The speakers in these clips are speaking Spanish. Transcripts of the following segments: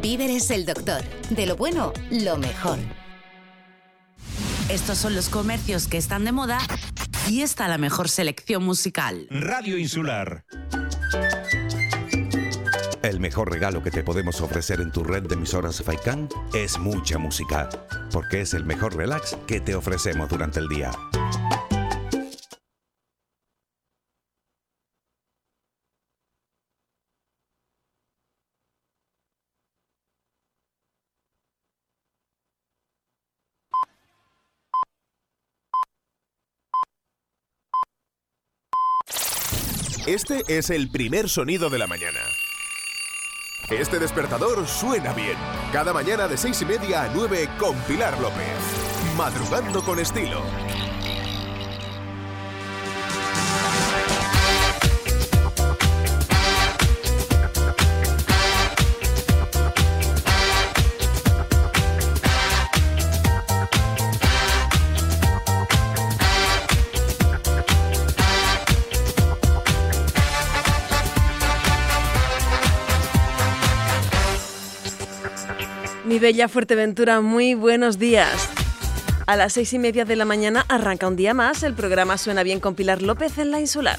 Víveres el Doctor. De lo bueno, lo mejor. Estos son los comercios que están de moda y está la mejor selección musical. Radio Insular. El mejor regalo que te podemos ofrecer en tu red de emisoras Faikan es mucha música, porque es el mejor relax que te ofrecemos durante el día. Este es el primer sonido de la mañana. Este despertador suena bien. Cada mañana de seis y media a 9 con Pilar López. Madrugando con estilo. Bella Fuerteventura, muy buenos días. A las seis y media de la mañana arranca un día más. El programa Suena Bien con Pilar López en la insular.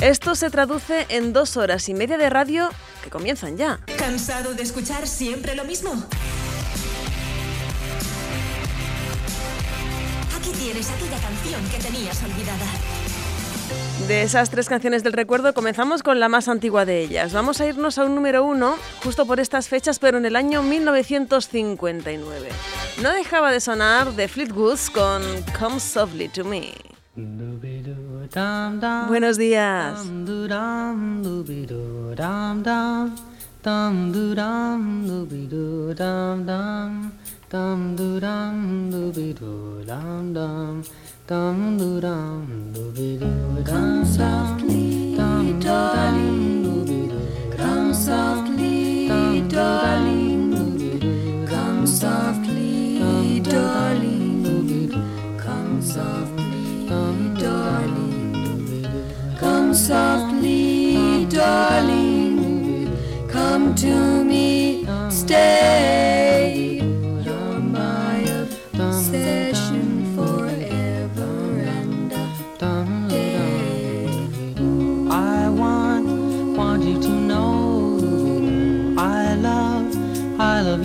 Esto se traduce en dos horas y media de radio que comienzan ya. ¿Cansado de escuchar siempre lo mismo? Aquí tienes aquella canción que tenías olvidada. De esas tres canciones del recuerdo comenzamos con la más antigua de ellas. Vamos a irnos a un número uno justo por estas fechas, pero en el año 1959. No dejaba de sonar The Fleetwoods con Come Softly to Me. Buenos días. Dum doo dum doo be doo Come softly, darling, doo be doo. Come softly, darling, doo. Come softly, darling, doo. Come softly, darling, doo. Come softly, darling. Come to me, stay.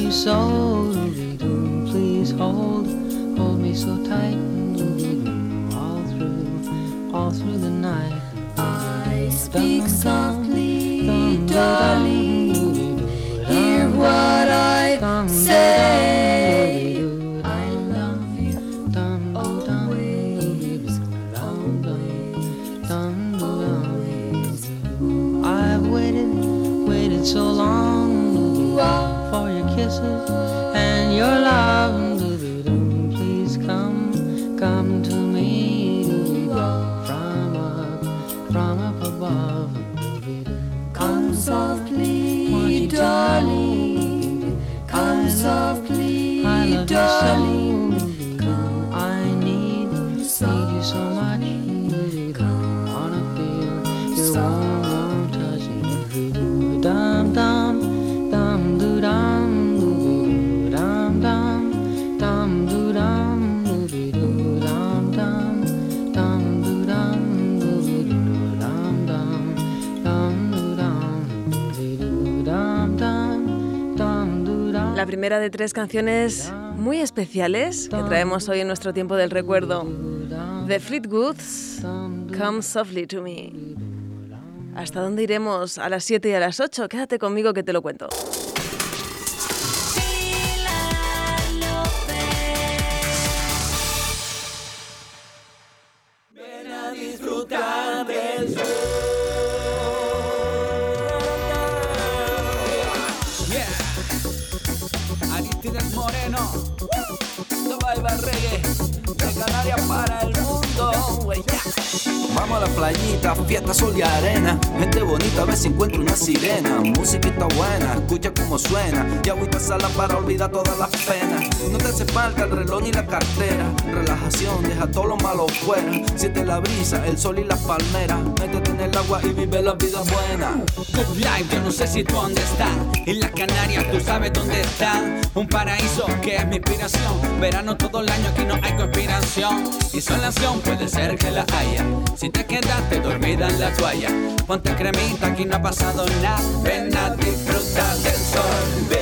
I love you so. Please hold, hold me so tight all through, all through the night. I speak softly, La primera de tres canciones muy especiales que traemos hoy en nuestro tiempo del recuerdo. The Fleetwoods, Come Softly to Me. ¿Hasta dónde iremos? A las 7 y a las 8. Quédate conmigo que te lo cuento. Suena. Y agüita sala para olvidar todas las penas. No te hace falta el reloj ni la cartera. Relajación, deja todo lo malo fuera. Siente la brisa, el sol y las palmeras. Métete en el agua y vive la vida buena. Good life, yo no sé si tú dónde estás. En las Canarias, tú sabes dónde está. Un paraíso que es mi inspiración. Verano todo el año, aquí no hay conspiración. Insolación puede ser que la haya. Si te quedaste dormida en la toalla, ponte cremita, aquí no ha pasado nada. Ven a disfrutar del sol. Ven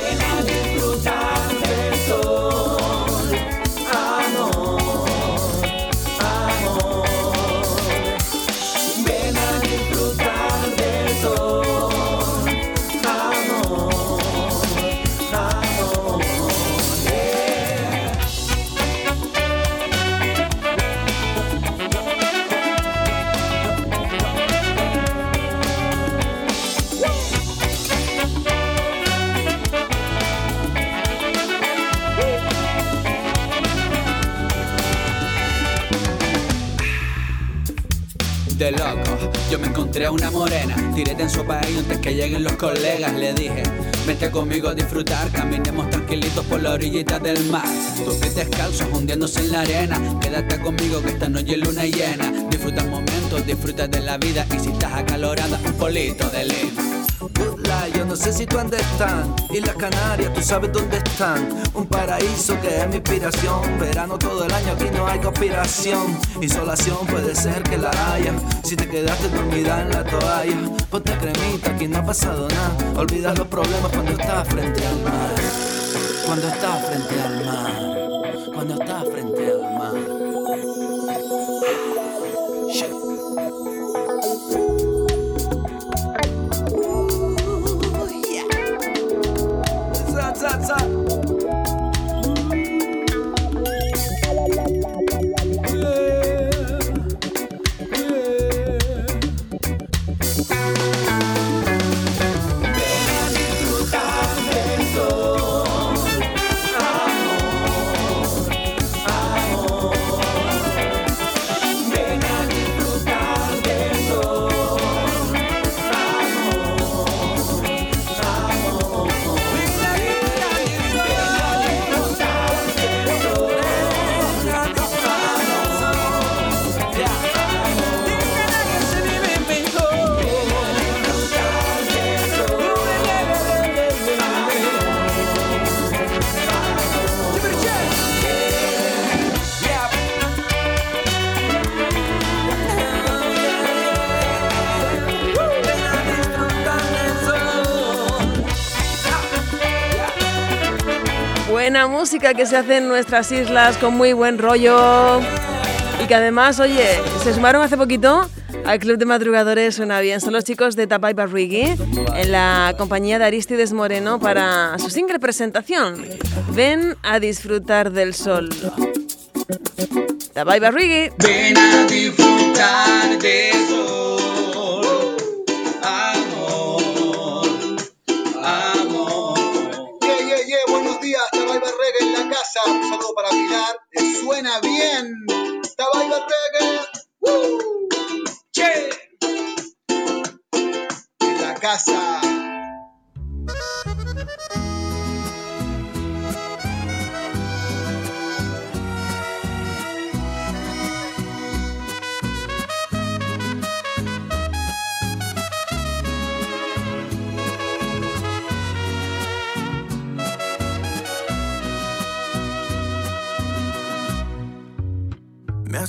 Yo me encontré a una morena, tiré en su país antes que lleguen los colegas. Le dije, vente conmigo a disfrutar, caminemos tranquilitos por la orillita del mar. Tus pies descalzos hundiéndose en la arena. Quédate conmigo que esta noche es luna llena. Disfruta el momento, disfruta de la vida y si estás acalorada, un polito de lima. Yo no sé si tú dónde están. Y las Canarias, tú sabes dónde están. Un paraíso que es mi inspiración. Verano todo el año, aquí no hay conspiración. Insolación puede ser que la haya. Si te quedaste dormida en la toalla, ponte cremita, aquí no ha pasado nada. Olvidas los problemas cuando estás frente al mar. Cuando estás frente al mar. Cuando estás música que se hace en nuestras islas con muy buen rollo. Y que además, oye, se sumaron hace poquito al Club de Madrugadores Suena Bien. Son los chicos de Tapai Barrigui en la compañía de Aristides Moreno para su single presentación. Ven a disfrutar del sol. Tapai Barrigui. Ven a disfrutar del sol. Suena bien. Tabay Reggae. ¡Woo! Che. En la casa.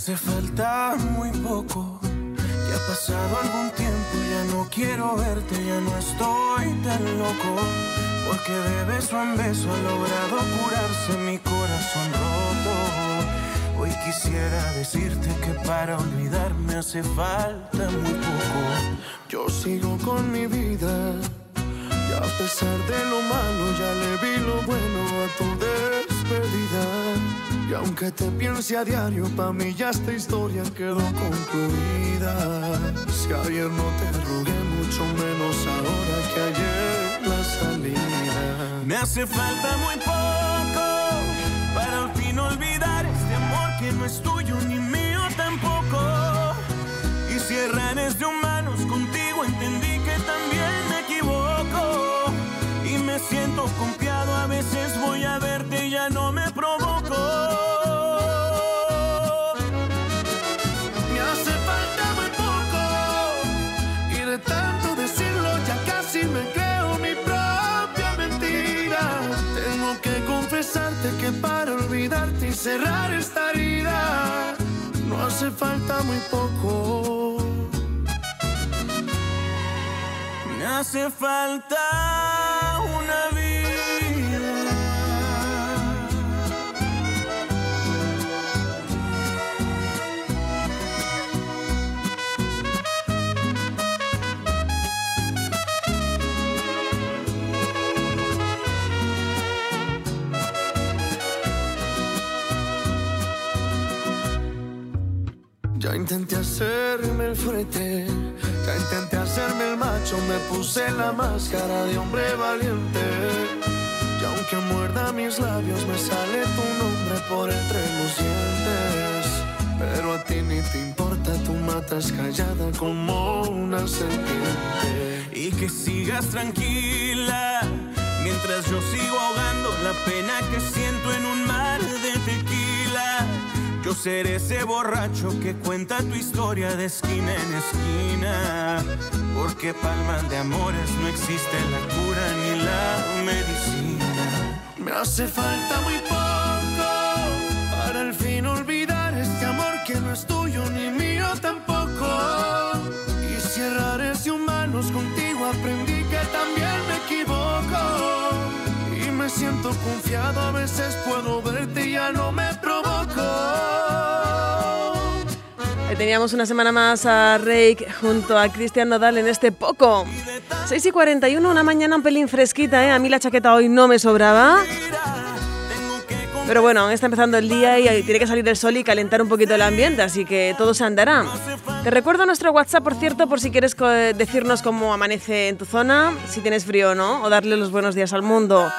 Hace falta muy poco. Ya ha pasado algún tiempo, ya no quiero verte, ya no estoy tan loco. Porque de beso en beso ha logrado curarse mi corazón roto. Hoy quisiera decirte que para olvidarme hace falta muy poco. Yo sigo con mi vida. Y a pesar de lo malo, ya le vi lo bueno a tu despedida. Y aunque te piense a diario, pa' mí ya esta historia quedó concluida. Si ayer no te rogué, mucho menos ahora que ayer la salida. Me hace falta muy poco es tuyo ni mío tampoco. Y si errares de humanos contigo entendí que también me equivoco. Y me siento confiado, a veces voy a verte y ya no me provoco. Cerrar esta herida no hace falta muy poco. Me hace falta Ya intenté hacerme el fuerte, ya intenté hacerme el macho, me puse la máscara de hombre valiente. Y aunque muerda mis labios, me sale tu nombre por entre los dientes. Pero a ti ni te importa, tú matas callada como una serpiente. Y que sigas tranquila, mientras yo sigo ahogando la pena que siento en un mar de tequila. Yo seré ese borracho que cuenta tu historia de esquina en esquina. Porque palmas de amores no existe la cura ni la medicina. Me hace falta muy poco para al fin olvidar siento confiado, a veces puedo verte y ya no me provoco. Ahí teníamos una semana más a Rake junto a Cristian Nodal en este poco. 6 y 41, una mañana un pelín fresquita, ¿eh? A mí la chaqueta hoy no me sobraba. Pero bueno, está empezando el día y tiene que salir el sol y calentar un poquito el ambiente, así que todo se andará. Te recuerdo nuestro WhatsApp, por cierto, por si quieres decirnos cómo amanece en tu zona, si tienes frío o no, o darle los buenos días al mundo.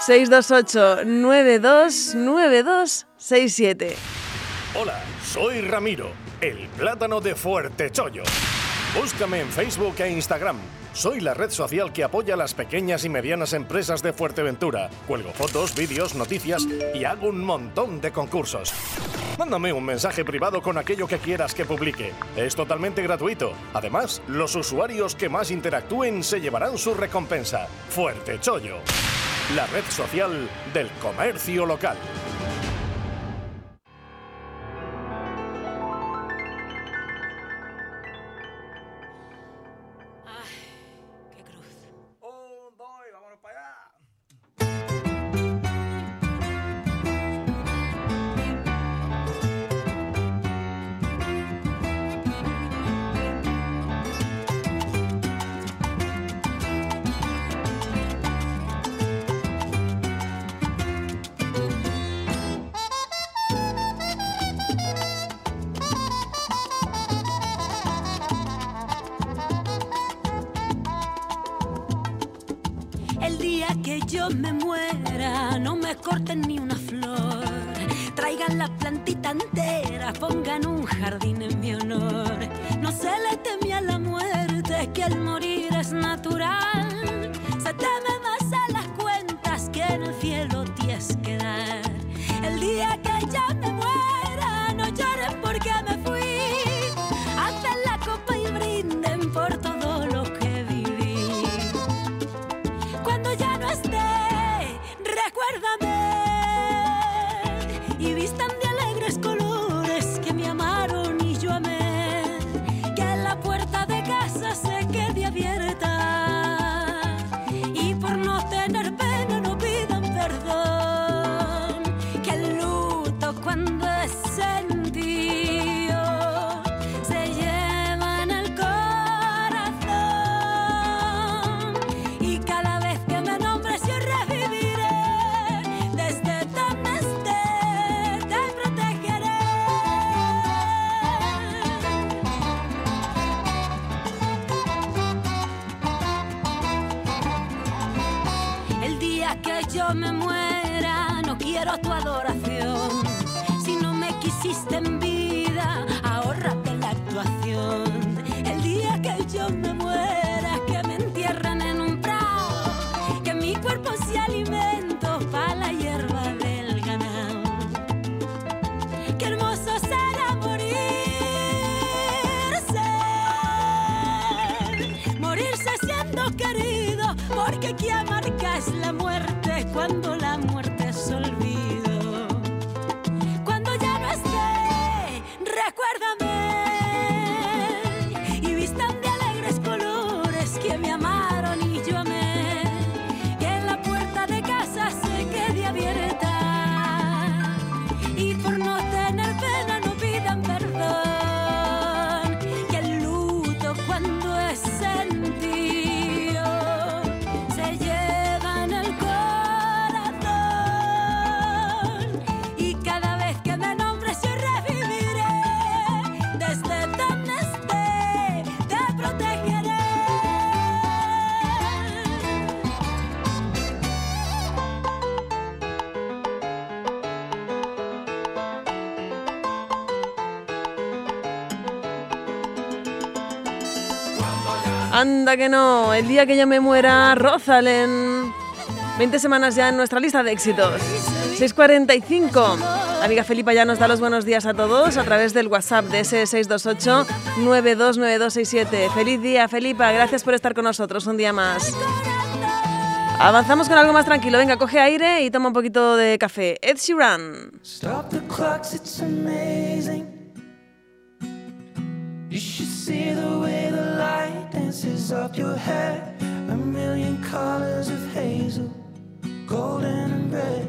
628 929267 Hola, soy Ramiro, el plátano de Fuerte Chollo. Búscame en Facebook e Instagram. Soy la red social que apoya a las pequeñas y medianas empresas de Fuerteventura. Cuelgo fotos, vídeos, noticias y hago un montón de concursos. Mándame un mensaje privado con aquello que quieras que publique. Es totalmente gratuito. Además, los usuarios que más interactúen se llevarán su recompensa. Fuerte Chollo, la red social del comercio local. Me muera, no me corten ni una flor. Traigan la plantita entera, pongan un jardín en Anda que no, el día que yo me muera, Rosalén. 20 semanas ya en nuestra lista de éxitos. 645. Amiga Felipa ya nos da los buenos días a todos a través del WhatsApp de ese 628 929267. Feliz día, Felipa. Gracias por estar con nosotros un día más. Avanzamos con algo más tranquilo. Venga, coge aire y toma un poquito de café. Ed Sheeran. Stop the clocks, it's up your hair A million colors of hazel Golden and red.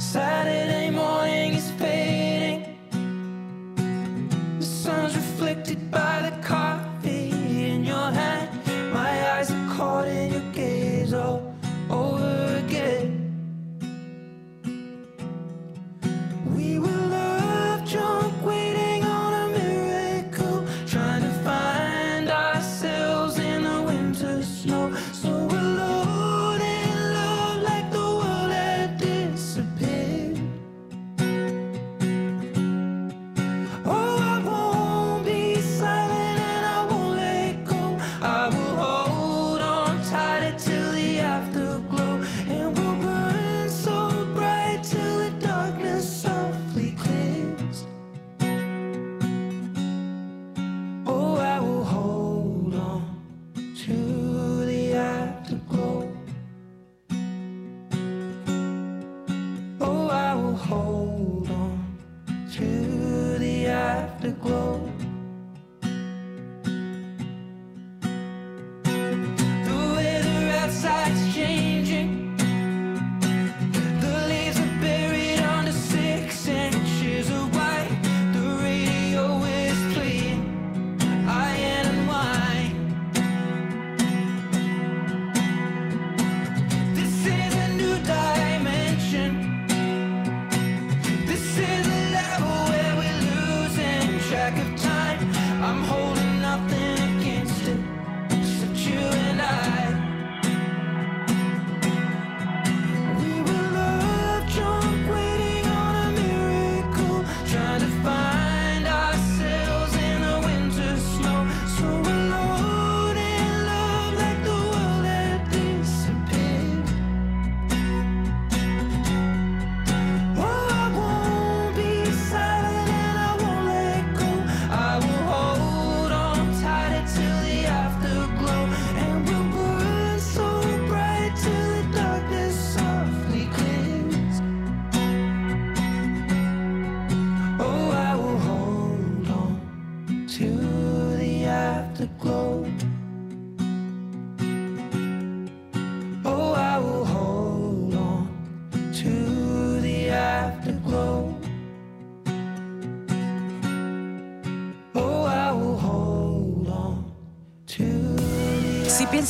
Saturday morning is fading. The sun's reflected by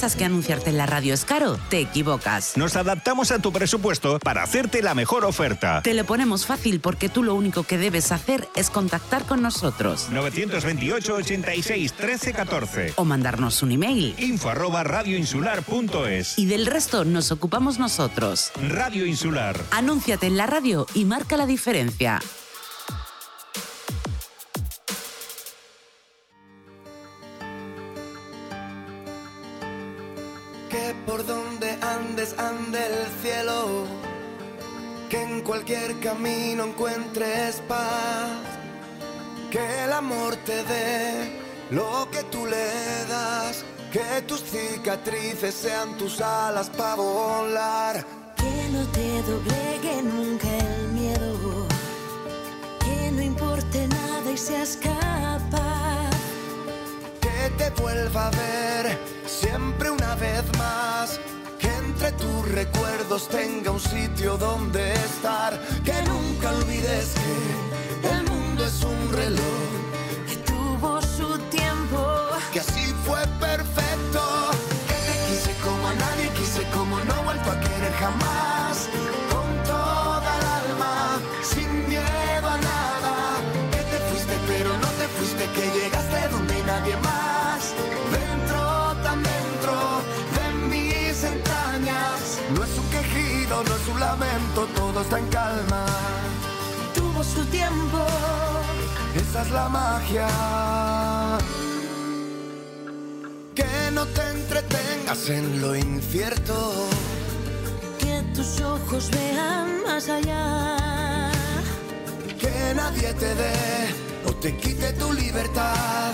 piensas que anunciarte en la radio es caro, te equivocas. Nos adaptamos a tu presupuesto para hacerte la mejor oferta. Te lo ponemos fácil porque tú lo único que debes hacer es contactar con nosotros. 928 86 13 14 O mandarnos un email. Info arroba radioinsular.es Y del resto nos ocupamos nosotros. Radio Insular. Anúnciate en la radio y marca la diferencia. Camino encuentres paz, que el amor te dé lo que tú le das, que tus cicatrices sean tus alas para volar. Que no te doblegue nunca el miedo. Que no importe nada y seas capaz. que te vuelva a ver siempre una vez más. Que entre tus recuerdos tenga un sitio donde estar. Que nunca olvides que el mundo es un reloj. Que tuvo su tiempo. Que así fue perfecto. Todo está en calma. Tuvo su tiempo. Esa es la magia. Que no te entretengas en lo incierto. Que tus ojos vean más allá. Que nadie te dé o te quite tu libertad.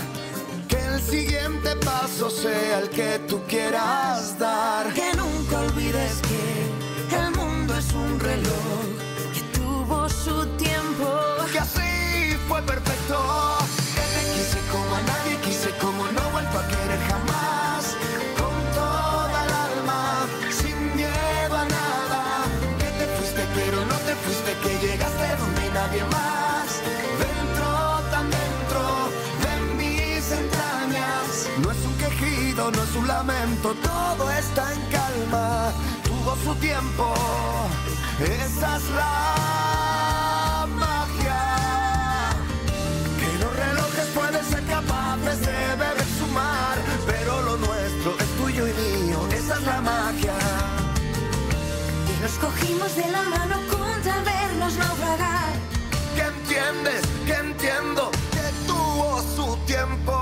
Que el siguiente paso sea el que tú quieras dar. Que nunca olvides que fue perfecto. Que te quise como a nadie quise, como no he vuelto a querer jamás. Con toda el alma, sin miedo a nada. Que te fuiste, pero no te fuiste, que llegaste donde nadie más. Dentro, tan dentro de mis entrañas. No es un quejido, no es un lamento, todo está en calma. Tuvo su tiempo, esa es la cogimos de la mano contra vernos naufragar. Que entiendes, que entiendo, que tuvo su tiempo.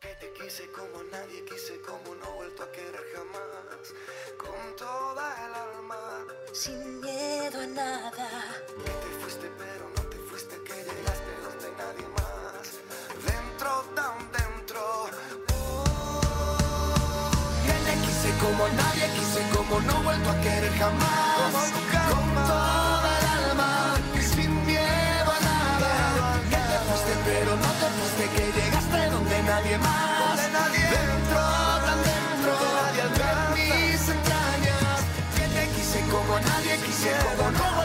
Que te quise como nadie quise, como no he vuelto a querer jamás. Con toda el alma. Sin miedo a nada. Que te fuiste, pero no te fuiste, que llegaste donde nadie más. Como nadie quise, como no he vuelto a querer jamás. Con toda el alma, sin miedo a nada. Que te fuiste, pero no te fuiste, que llegaste donde nadie más. Dentro, tan dentro de mis entrañas. Que te quise como nadie quise, como no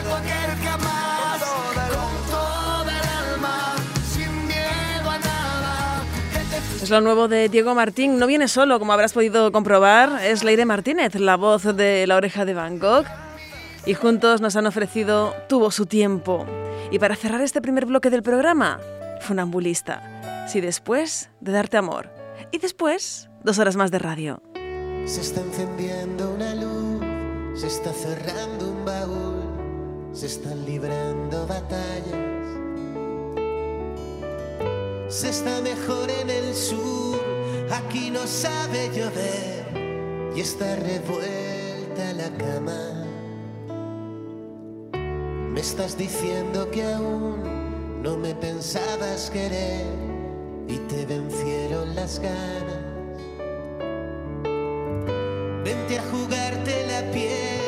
Es lo nuevo de Diego Martín. No viene solo, como habrás podido comprobar. Es Leire Martínez, la voz de La Oreja de Gogh. Y juntos nos han ofrecido Tuvo su tiempo. Y para cerrar este primer bloque del programa, Funambulista. Si después de darte amor. Y después, dos horas más de radio. Se está encendiendo una luz, se está cerrando un baúl, se están librando batallas. Se está mejor en el sur, aquí no sabe llover y está revuelta la cama. Me estás diciendo que aún no me pensabas querer y te vencieron las ganas. Vente a jugarte la piel,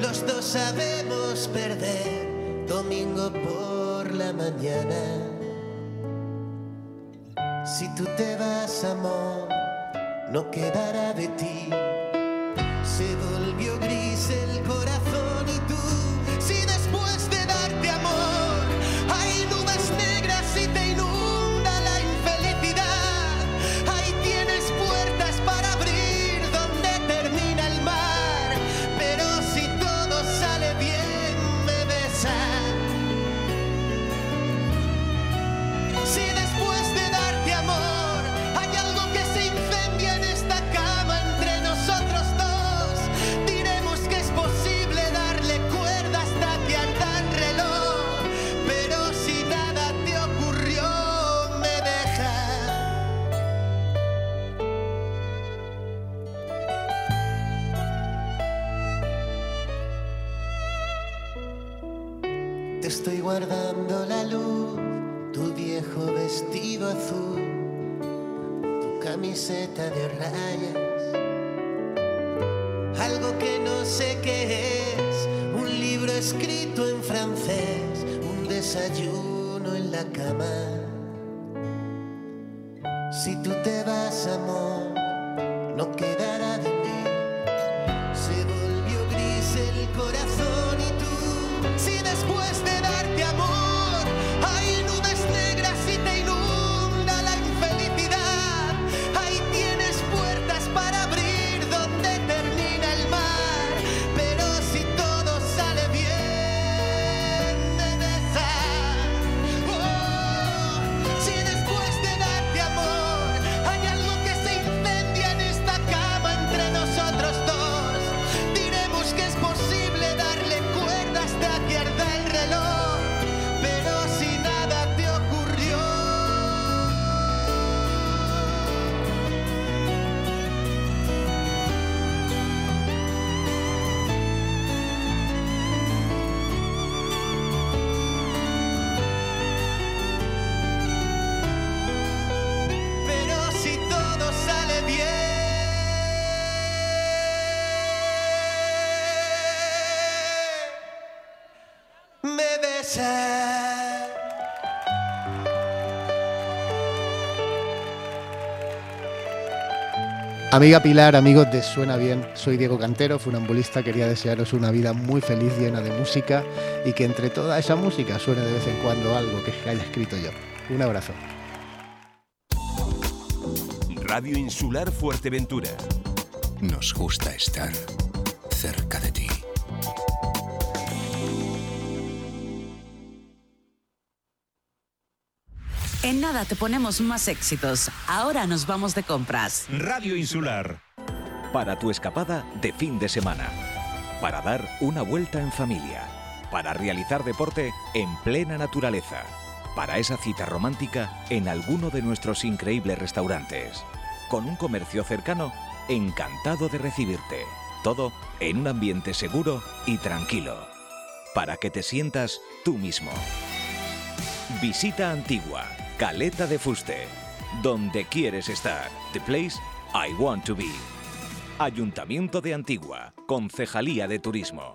los dos sabemos perder. Domingo por la mañana. Si tú te vas, amor, no quedará de ti. Se volvió gris el corazón y tú, si después de darte amor guardando la luz, tu viejo vestido azul, tu camiseta de rayas, algo que no sé qué es, un libro escrito en francés, un desayuno en la cama. Si tú te vas, amor, no quedará de mí. Se volvió gris el corazón si después de darte amor Amiga Pilar, amigos de Suena Bien, soy Diego Cantero, funambulista, quería desearos una vida muy feliz, llena de música y que entre toda esa música suene de vez en cuando algo que haya escrito yo. Un abrazo. Radio Insular Fuerteventura. Nos gusta estar cerca de ti. En nada te ponemos más éxitos. Ahora nos vamos de compras. Radio Insular. Para tu escapada de fin de semana. Para dar una vuelta en familia. Para realizar deporte en plena naturaleza. Para esa cita romántica en alguno de nuestros increíbles restaurantes. Con un comercio cercano, encantado de recibirte. Todo en un ambiente seguro y tranquilo. Para que te sientas tú mismo. Visita Antigua, Caleta de Fuste. Donde quieres estar. The place I want to be. Ayuntamiento de Antigua, Concejalía de Turismo.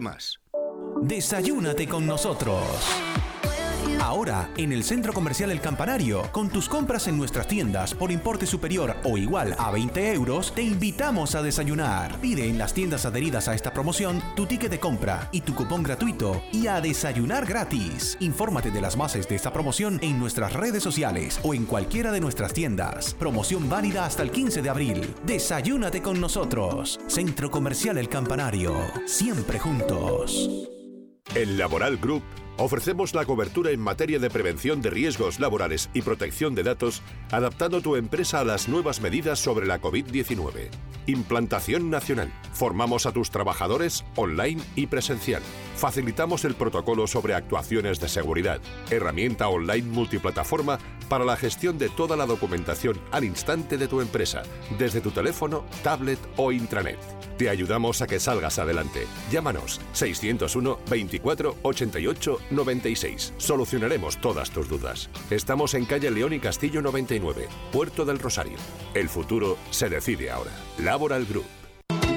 más. Desayúnate con nosotros. Ahora, en el Centro Comercial El Campanario, con tus compras en nuestras tiendas por importe superior o igual a 20 euros, te invitamos a desayunar. Pide en las tiendas adheridas a esta promoción tu ticket de compra y tu cupón gratuito y a desayunar gratis. Infórmate de las bases de esta promoción en nuestras redes sociales o en cualquiera de nuestras tiendas. Promoción válida hasta el 15 de abril. Desayúnate con nosotros. Centro Comercial El Campanario. Siempre juntos. En Laboral Group ofrecemos la cobertura en materia de prevención de riesgos laborales y protección de datos, adaptando tu empresa a las nuevas medidas sobre la COVID-19. Implantación nacional. Formamos a tus trabajadores online y presencial. Facilitamos el protocolo sobre actuaciones de seguridad. Herramienta online multiplataforma para la gestión de toda la documentación al instante de tu empresa, desde tu teléfono, tablet o intranet. Te ayudamos a que salgas adelante. Llámanos 601 24 88 96. Solucionaremos todas tus dudas. Estamos en calle León y Castillo 99, Puerto del Rosario. El futuro se decide ahora. Laboral Group.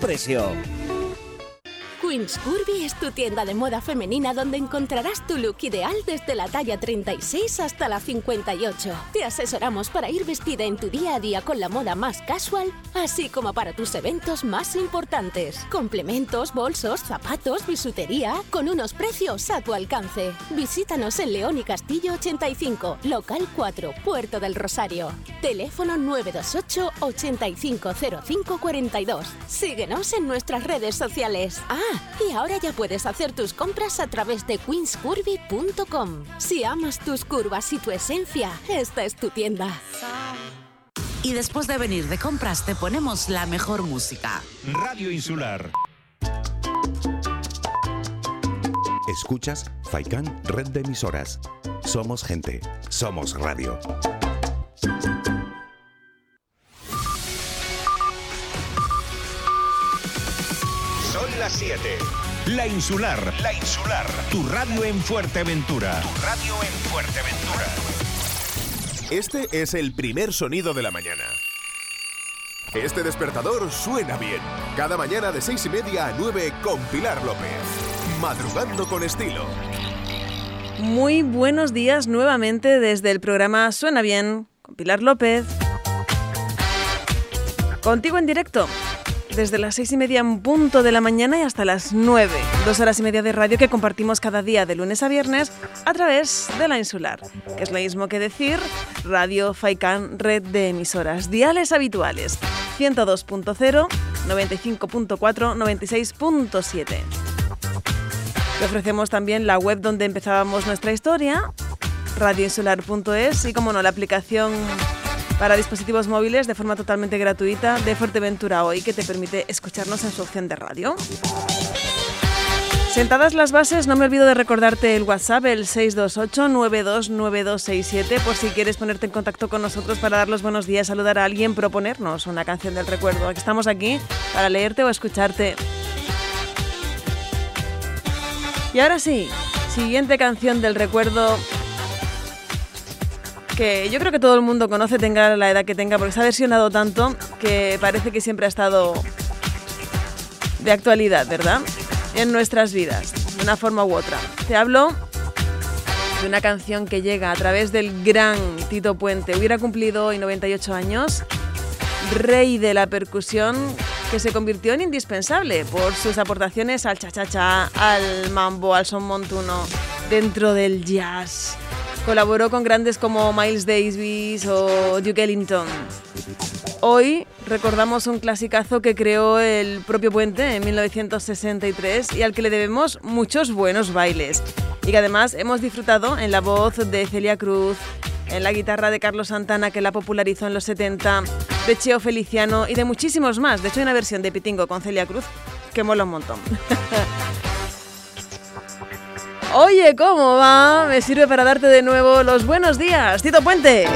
precio. Queen's Curvy es tu tienda de moda femenina donde encontrarás tu look ideal desde la talla 36 hasta la 58. Te asesoramos para ir vestida en tu día a día con la moda más casual, así como para tus eventos más importantes. Complementos, bolsos, zapatos, bisutería, con unos precios a tu alcance. Visítanos en León y Castillo 85, local 4, Puerto del Rosario. Teléfono 928 850542. Síguenos en nuestras redes sociales. Ah, y ahora ya puedes hacer tus compras a través de queenscurvy.com. Si amas tus curvas y tu esencia, esta es tu tienda. Y después de venir de compras te ponemos la mejor música. Radio Insular. Escuchas Faikan Red de Emisoras. Somos gente, somos radio. Las 7. La Insular. La Insular. Tu radio en Fuerteventura. Tu radio en Fuerteventura. Este es el primer sonido de la mañana. Este despertador suena bien. Cada mañana de seis y media a 9 con Pilar López. Madrugando con estilo. Muy buenos días nuevamente desde el programa Suena Bien con Pilar López. Contigo en directo, desde las seis y media en punto de la mañana y hasta las nueve. Dos horas y media de radio que compartimos cada día de lunes a viernes a través de la insular, que es lo mismo que decir Radio Faikan Red de Emisoras. Diales habituales 102.0, 95.4, 96.7. Te ofrecemos también la web donde empezábamos nuestra historia, radioinsular.es y, como no, la aplicación para dispositivos móviles de forma totalmente gratuita de Fuerteventura Hoy, que te permite escucharnos en su opción de radio. Sentadas las bases, no me olvido de recordarte el WhatsApp, el 628-929267, por si quieres ponerte en contacto con nosotros para dar los buenos días, saludar a alguien, proponernos una canción del recuerdo. Estamos aquí para leerte o escucharte. Y ahora sí, siguiente canción del recuerdo que yo creo que todo el mundo conoce, tenga la edad que tenga, porque se ha versionado tanto que parece que siempre ha estado de actualidad, ¿verdad? En nuestras vidas, de una forma u otra. Te hablo de una canción que llega a través del gran Tito Puente. Hubiera cumplido hoy 98 años, rey de la percusión, que se convirtió en indispensable por sus aportaciones al cha-cha-cha, al mambo, al son montuno, dentro del jazz. Colaboró con grandes como Miles Davis o Duke Ellington. Hoy recordamos un clasicazo que creó el propio Puente en 1963 y al que le debemos muchos buenos bailes. Y que además hemos disfrutado en la voz de Celia Cruz, en la guitarra de Carlos Santana que la popularizó en los 70, de Cheo Feliciano y de muchísimos más. De hecho hay una versión de Pitingo con Celia Cruz que mola un montón. Oye, ¿cómo va? Me sirve para darte de nuevo los buenos días. Tito Puente.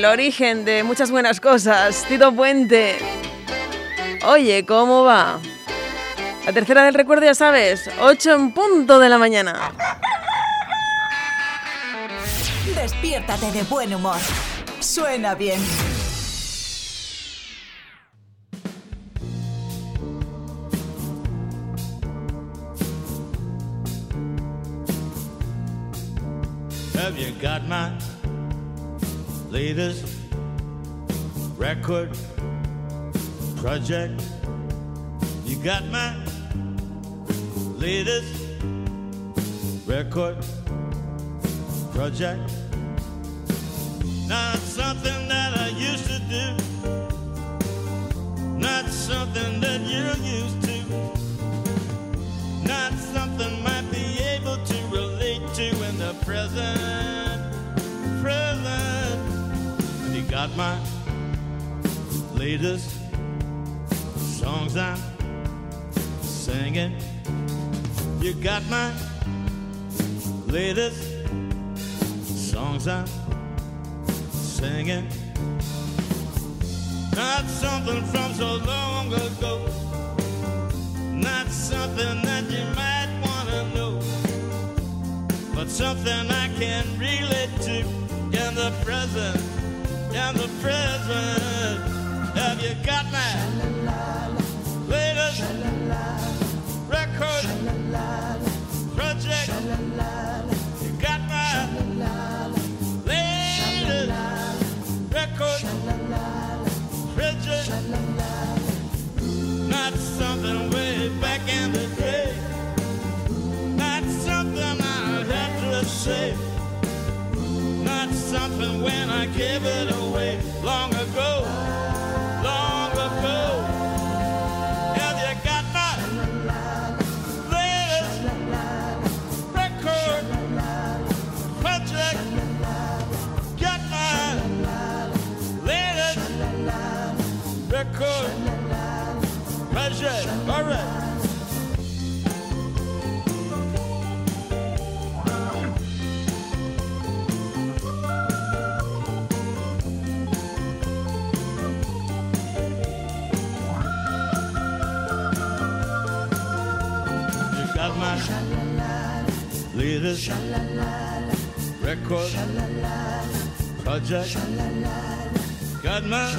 El origen de muchas buenas cosas, Tito Puente. Oye, ¿cómo va? La tercera del recuerdo, ya sabes, 8 en punto de la mañana. Despiértate de buen humor. Suena bien. Record project? You got my latest record project? Project. Got my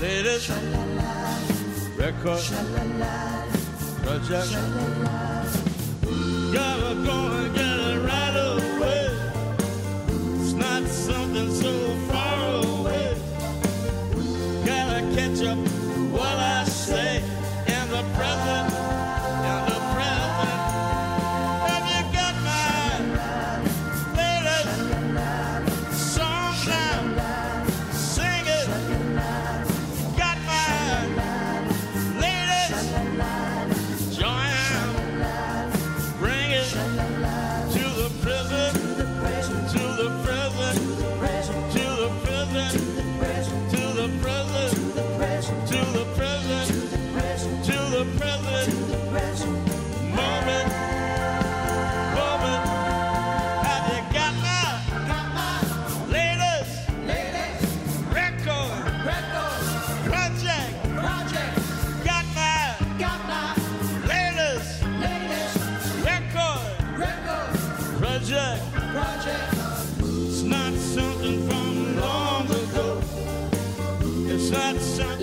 latest record project. Gotta go and get it right away. It's not something so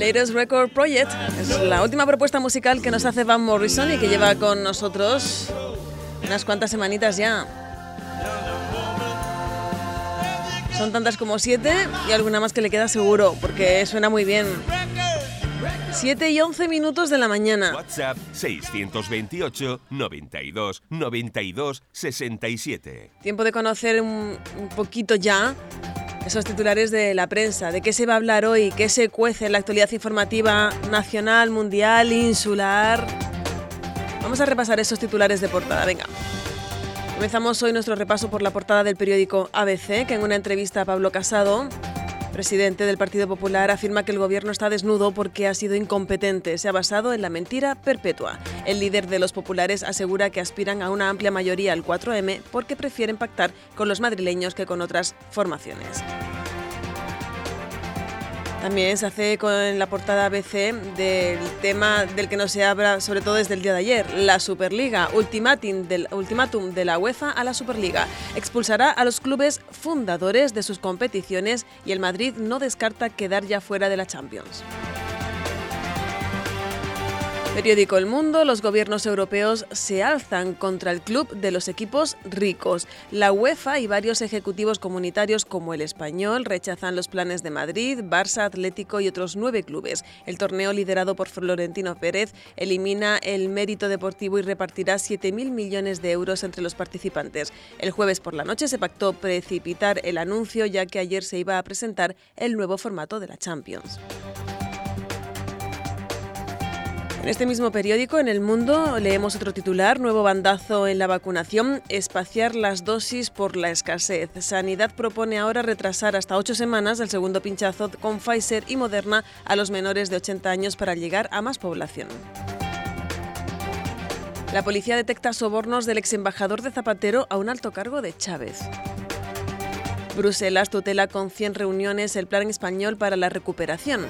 Latest Record Project es la última propuesta musical que nos hace Van Morrison y que lleva con nosotros unas cuantas semanitas ya. Son tantas como siete y alguna más que le queda seguro, porque suena muy bien. 7 y 11 minutos de la mañana. WhatsApp 628 92 92 67. Tiempo de conocer un, un poquito ya esos titulares de la prensa, de qué se va a hablar hoy, qué se cuece en la actualidad informativa nacional, mundial, insular. Vamos a repasar esos titulares de portada, venga. Comenzamos hoy nuestro repaso por la portada del periódico ABC, que en una entrevista a Pablo Casado presidente del Partido Popular, afirma que el gobierno está desnudo porque ha sido incompetente. Se ha basado en la mentira perpetua. El líder de los populares asegura que aspiran a una amplia mayoría al 4M porque prefieren pactar con los madrileños que con otras formaciones. También se hace con la portada ABC del tema del que no se habla, sobre todo desde el día de ayer, la Superliga, ultimátum, de la UEFA a la Superliga. Expulsará a los clubes fundadores de sus competiciones y el Madrid no descarta quedar ya fuera de la Champions. Periódico El Mundo, los gobiernos europeos se alzan contra el club de los equipos ricos. La UEFA y varios ejecutivos comunitarios como el español rechazan los planes de Madrid, Barça, Atlético y otros nueve clubes. El torneo liderado por Florentino Pérez elimina el mérito deportivo y repartirá 7.000 millones de euros entre los participantes. El jueves por la noche se pactó precipitar el anuncio ya que ayer se iba a presentar el nuevo formato de la Champions. En este mismo periódico, en El Mundo, leemos otro titular, nuevo bandazo en la vacunación, espaciar las dosis por la escasez. Sanidad propone ahora retrasar hasta ocho semanas el segundo pinchazo con Pfizer y Moderna a los menores de 80 años para llegar a más población. La policía detecta sobornos del ex embajador de Zapatero a un alto cargo de Chávez. Bruselas tutela con 100 reuniones el plan español para la recuperación.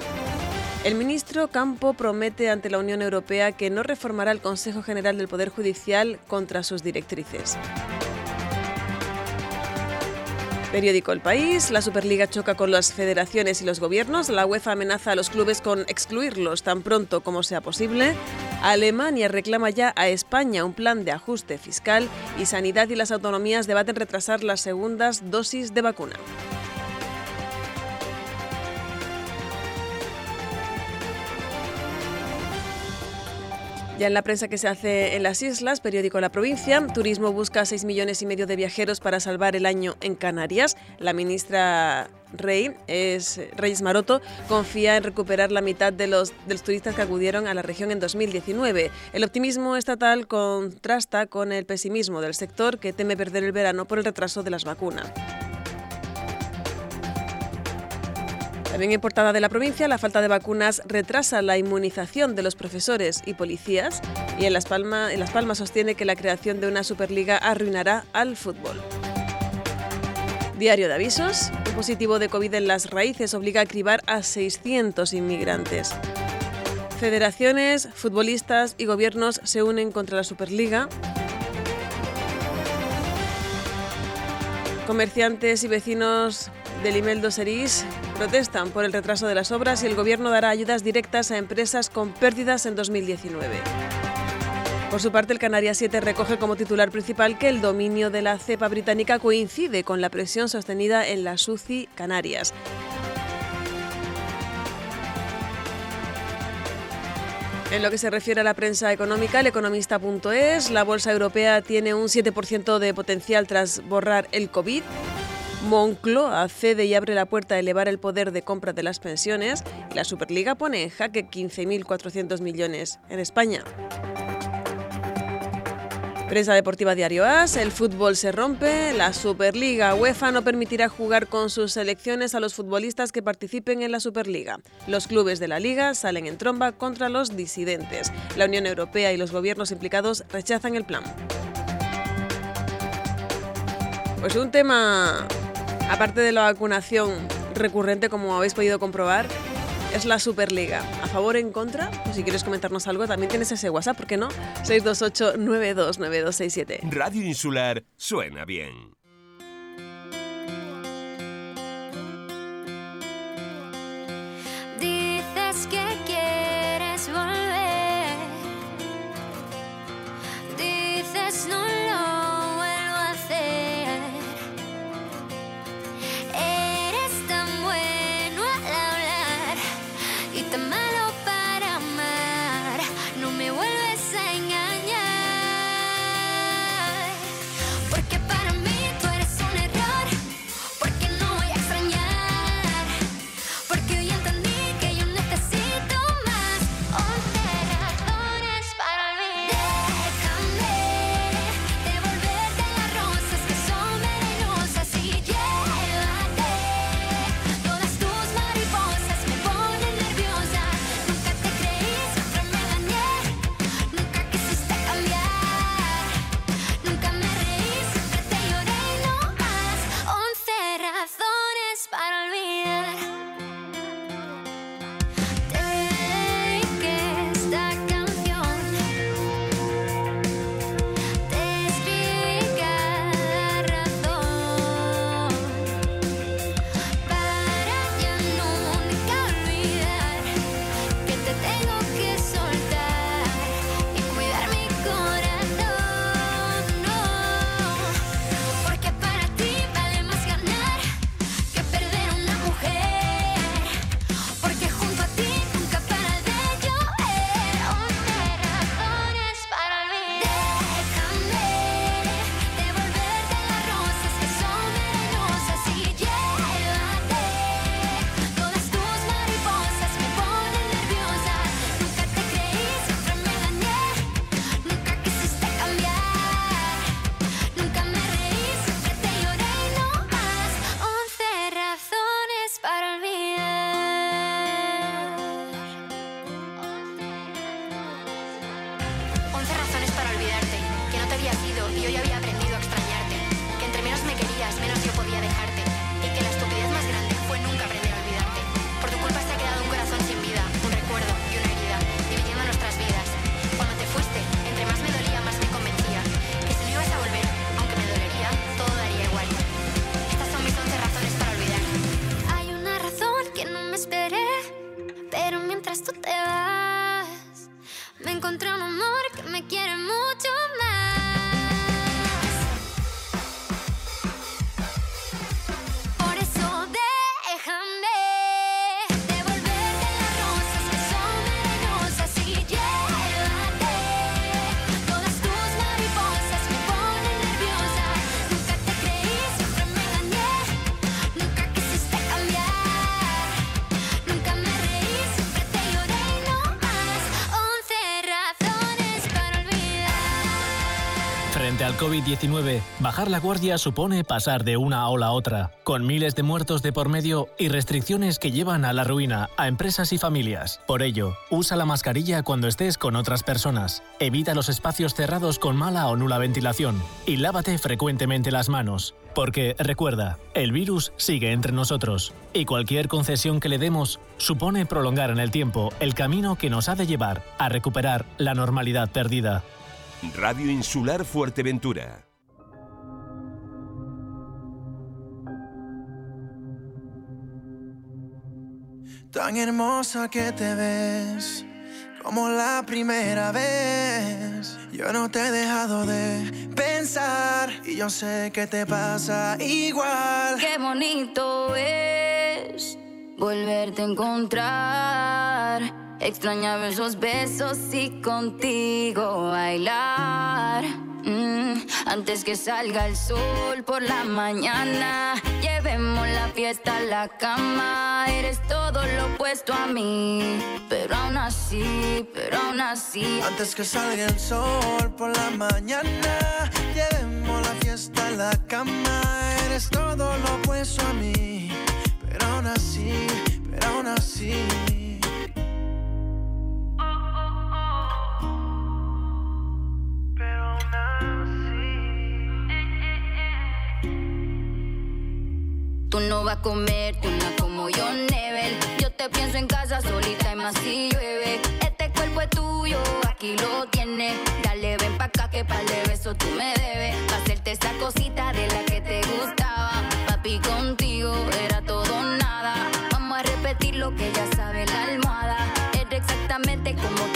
El ministro Campo promete ante la Unión Europea que no reformará el Consejo General del Poder Judicial contra sus directrices. Periódico El País, la Superliga choca con las federaciones y los gobiernos, la UEFA amenaza a los clubes con excluirlos tan pronto como sea posible, Alemania reclama ya a España un plan de ajuste fiscal y Sanidad y las autonomías debaten retrasar las segundas dosis de vacuna. Ya en la prensa que se hace en las islas, periódico La Provincia, Turismo busca 6 millones y medio de viajeros para salvar el año en Canarias. La ministra Rey, es, Reyes Maroto, confía en recuperar la mitad de los, de los turistas que acudieron a la región en 2019. El optimismo estatal contrasta con el pesimismo del sector que teme perder el verano por el retraso de las vacunas. También en portada de la provincia, la falta de vacunas retrasa la inmunización de los profesores y policías y en Las, Palmas, en Las Palmas sostiene que la creación de una Superliga arruinará al fútbol. Diario de avisos, un positivo de COVID en las raíces obliga a cribar a 600 inmigrantes. Federaciones, futbolistas y gobiernos se unen contra la Superliga. Comerciantes y vecinos del Imeldo Serís protestan por el retraso de las obras y el gobierno dará ayudas directas a empresas con pérdidas en 2019. Por su parte, el Canarias 7 recoge como titular principal que el dominio de la cepa británica coincide con la presión sostenida en la SUCI Canarias. En lo que se refiere a la prensa económica, el economista.es, la bolsa europea tiene un 7% de potencial tras borrar el COVID. Moncloa cede y abre la puerta a elevar el poder de compra de las pensiones la Superliga pone en jaque 15.400 millones en España. Prensa Deportiva Diario As, el fútbol se rompe, la Superliga UEFA no permitirá jugar con sus selecciones a los futbolistas que participen en la Superliga. Los clubes de la liga salen en tromba contra los disidentes. La Unión Europea y los gobiernos implicados rechazan el plan. Pues un tema, aparte de la vacunación recurrente, como habéis podido comprobar, es la Superliga. ¿A favor o en contra? Pues si quieres comentarnos algo, también tienes ese WhatsApp, ¿por qué no? 628-929267. Radio Insular suena bien. Dices que quieres volver. Dices no Frente al COVID-19, bajar la guardia supone pasar de una ola a otra, con miles de muertos de por medio y restricciones que llevan a la ruina a empresas y familias. Por ello, usa la mascarilla cuando estés con otras personas, evita los espacios cerrados con mala o nula ventilación y lávate frecuentemente las manos. Porque recuerda, el virus sigue entre nosotros y cualquier concesión que le demos supone prolongar en el tiempo el camino que nos ha de llevar a recuperar la normalidad perdida. Radio Insular Fuerteventura. Tan hermosa que te ves, como la primera vez. Yo no te he dejado de pensar y yo sé que te pasa igual. Qué bonito es volverte a encontrar. Extrañaba esos besos y contigo bailar. Mm, antes que salga el sol por la mañana, llevemos la fiesta a la cama. Eres todo lo opuesto a mí, pero aún así, pero aún así. Antes que salga el sol por la mañana, llevemos la fiesta a la cama. Eres todo lo opuesto a mí, pero aún así, pero aún así. Tú no vas a comerte una como yo, Nebel. Yo te pienso en casa solita y más si llueve. Este cuerpo es tuyo, aquí lo tienes. Dale, ven pa' acá que pa'l de beso tú me debes. Pa' hacerte esa cosita de la que te gustaba. Papi, contigo era todo nada. Vamos a repetir lo que ya sabe la almohada. Era exactamente como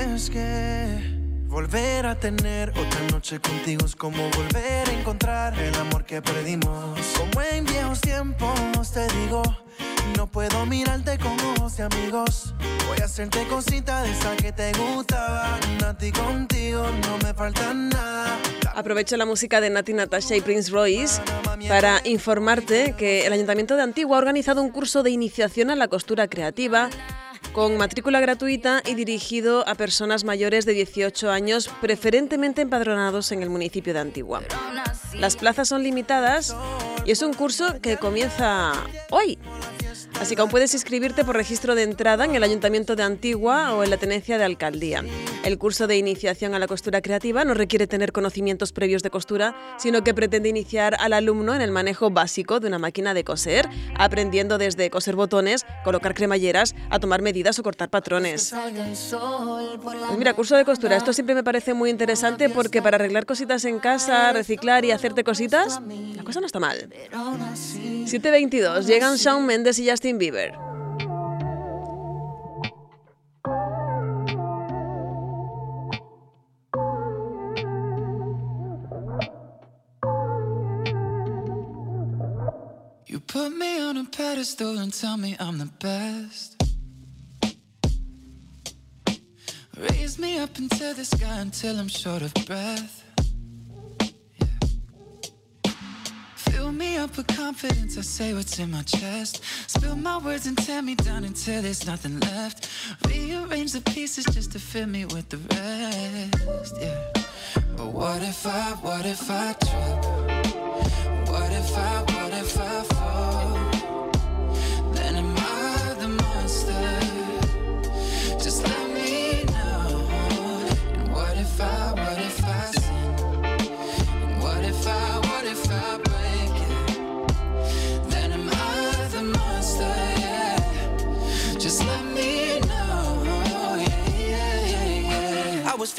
es que volver a tener otra noche contigo es como volver a encontrar el amor que perdimos. Como en viejos tiempos te digo, no puedo mirarte con ojos de amigos. Voy a hacerte cosita de esa que te gustaba. A ti contigo no me falta nada. Aprovecho la música de Nati Natasha y Prince Royce para informarte que el Ayuntamiento de Antigua ha organizado un curso de iniciación a la costura creativa con matrícula gratuita y dirigido a personas mayores de 18 años, preferentemente empadronados en el municipio de Antigua. Las plazas son limitadas y es un curso que comienza hoy. Así que aún puedes inscribirte por registro de entrada en el Ayuntamiento de Antigua o en la Tenencia de Alcaldía. El curso de iniciación a la costura creativa no requiere tener conocimientos previos de costura, sino que pretende iniciar al alumno en el manejo básico de una máquina de coser, aprendiendo desde coser botones, colocar cremalleras, a tomar medidas o cortar patrones. Pues mira, curso de costura, esto siempre me parece muy interesante porque para arreglar cositas en casa, reciclar y hacerte cositas, la cosa no está mal. 7.22, llegan Shawn Mendes y Justin Bieber. You put me on a pedestal and tell me I'm the best. Raise me up into the sky until I'm short of breath. Fill me up with confidence, I say what's in my chest. Spill my words and tear me down until there's nothing left. Rearrange the pieces just to fill me with the rest. Yeah. But what if I, what if I trip? What if I,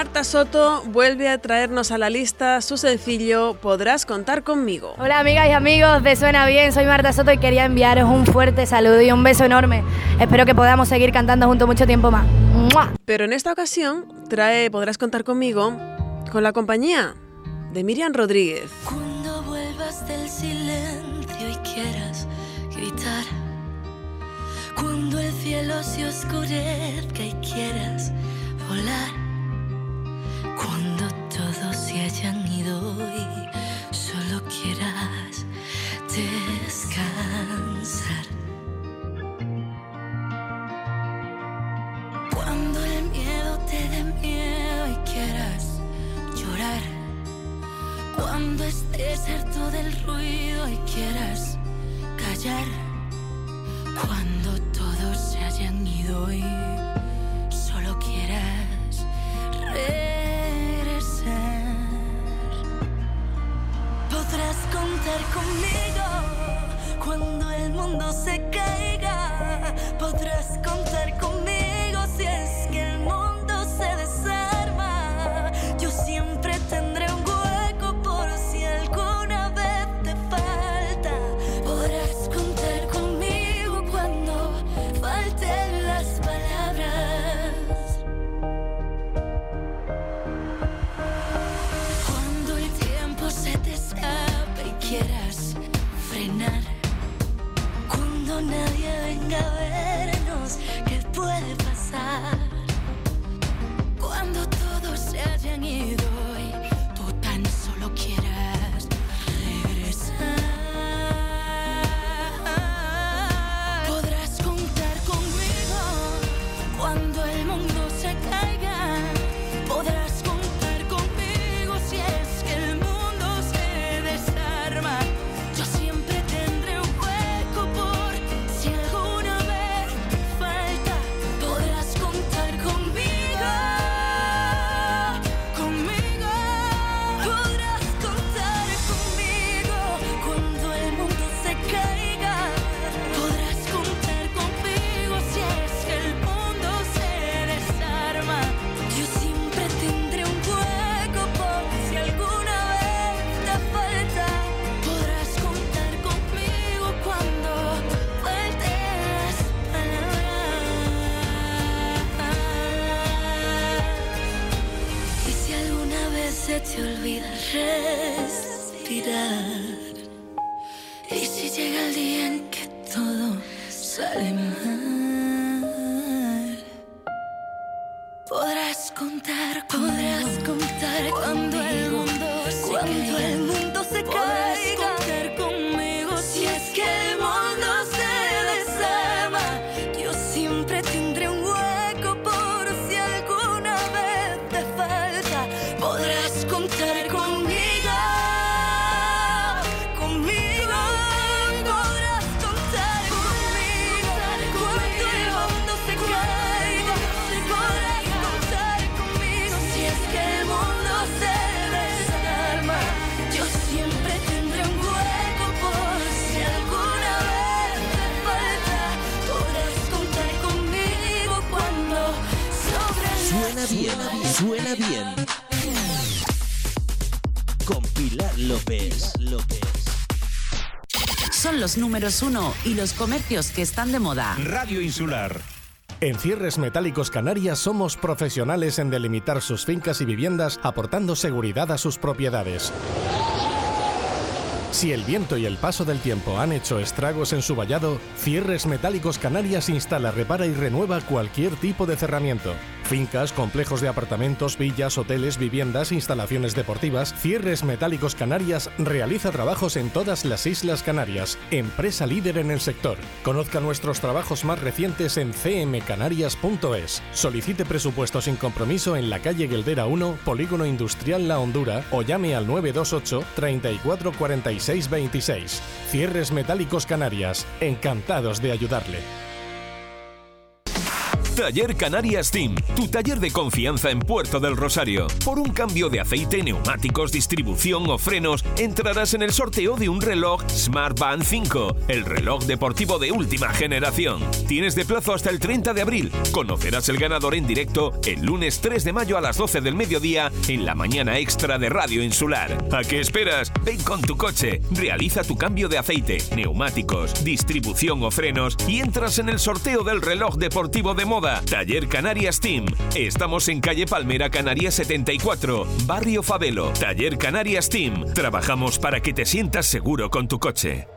Marta Soto vuelve a traernos a la lista su sencillo Podrás contar conmigo. Hola amigas y amigos de Suena Bien, soy Marta Soto y quería enviaros un fuerte saludo y un beso enorme. Espero que podamos seguir cantando juntos mucho tiempo más. ¡Mua! Pero en esta ocasión trae Podrás contar conmigo con la compañía de Miriam Rodríguez. Cuando vuelvas del silencio y quieras gritar. Cuando el cielo se oscurezca y quieras volar. Y solo quieras descansar. Cuando el miedo te dé miedo y quieras llorar. Cuando estés harto del ruido y quieras callar. Cuando todos se hayan ido y solo quieras regresar. Podrás contar conmigo cuando el mundo se caiga. Podrás contar conmigo los números uno y los comercios que están de moda. Radio Insular. En Cierres Metálicos Canarias somos profesionales en delimitar sus fincas y viviendas aportando seguridad a sus propiedades. Si el viento y el paso del tiempo han hecho estragos en su vallado, Cierres Metálicos Canarias instala, repara y renueva cualquier tipo de cerramiento. Fincas, complejos de apartamentos, villas, hoteles, viviendas, instalaciones deportivas, Cierres Metálicos Canarias realiza trabajos en todas las Islas Canarias. Empresa líder en el sector. Conozca nuestros trabajos más recientes en cmcanarias.es. Solicite presupuesto sin compromiso en la calle Gueldera 1, Polígono Industrial La Hondura o llame al 928 34 46 26. Cierres Metálicos Canarias. Encantados de ayudarle. Taller Canarias Team, tu taller de confianza en Puerto del Rosario. Por un cambio de aceite, neumáticos, distribución o frenos, entrarás en el sorteo de un reloj Smart Band 5, el reloj deportivo de última generación. Tienes de plazo hasta el 30 de abril. Conocerás el ganador en directo el lunes 3 de mayo a las 12 del mediodía en la mañana extra de Radio Insular. ¿A qué esperas? Ven con tu coche, realiza tu cambio de aceite, neumáticos, distribución o frenos y entras en el sorteo del reloj deportivo de moda. Taller Canarias Team. Estamos en calle Palmera Canarias 74, Barrio Fabelo. Taller Canarias Team. Trabajamos para que te sientas seguro con tu coche.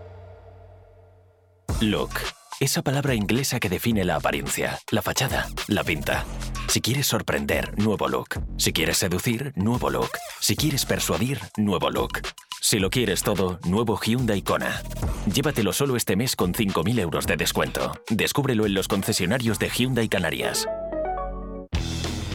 Look. Esa palabra inglesa que define la apariencia, la fachada, la pinta. Si quieres sorprender, nuevo look. Si quieres seducir, nuevo look. Si quieres persuadir, nuevo look. Si lo quieres todo, nuevo Hyundai Kona. Llévatelo solo este mes con 5.000 euros de descuento. Descúbrelo en los concesionarios de Hyundai Canarias.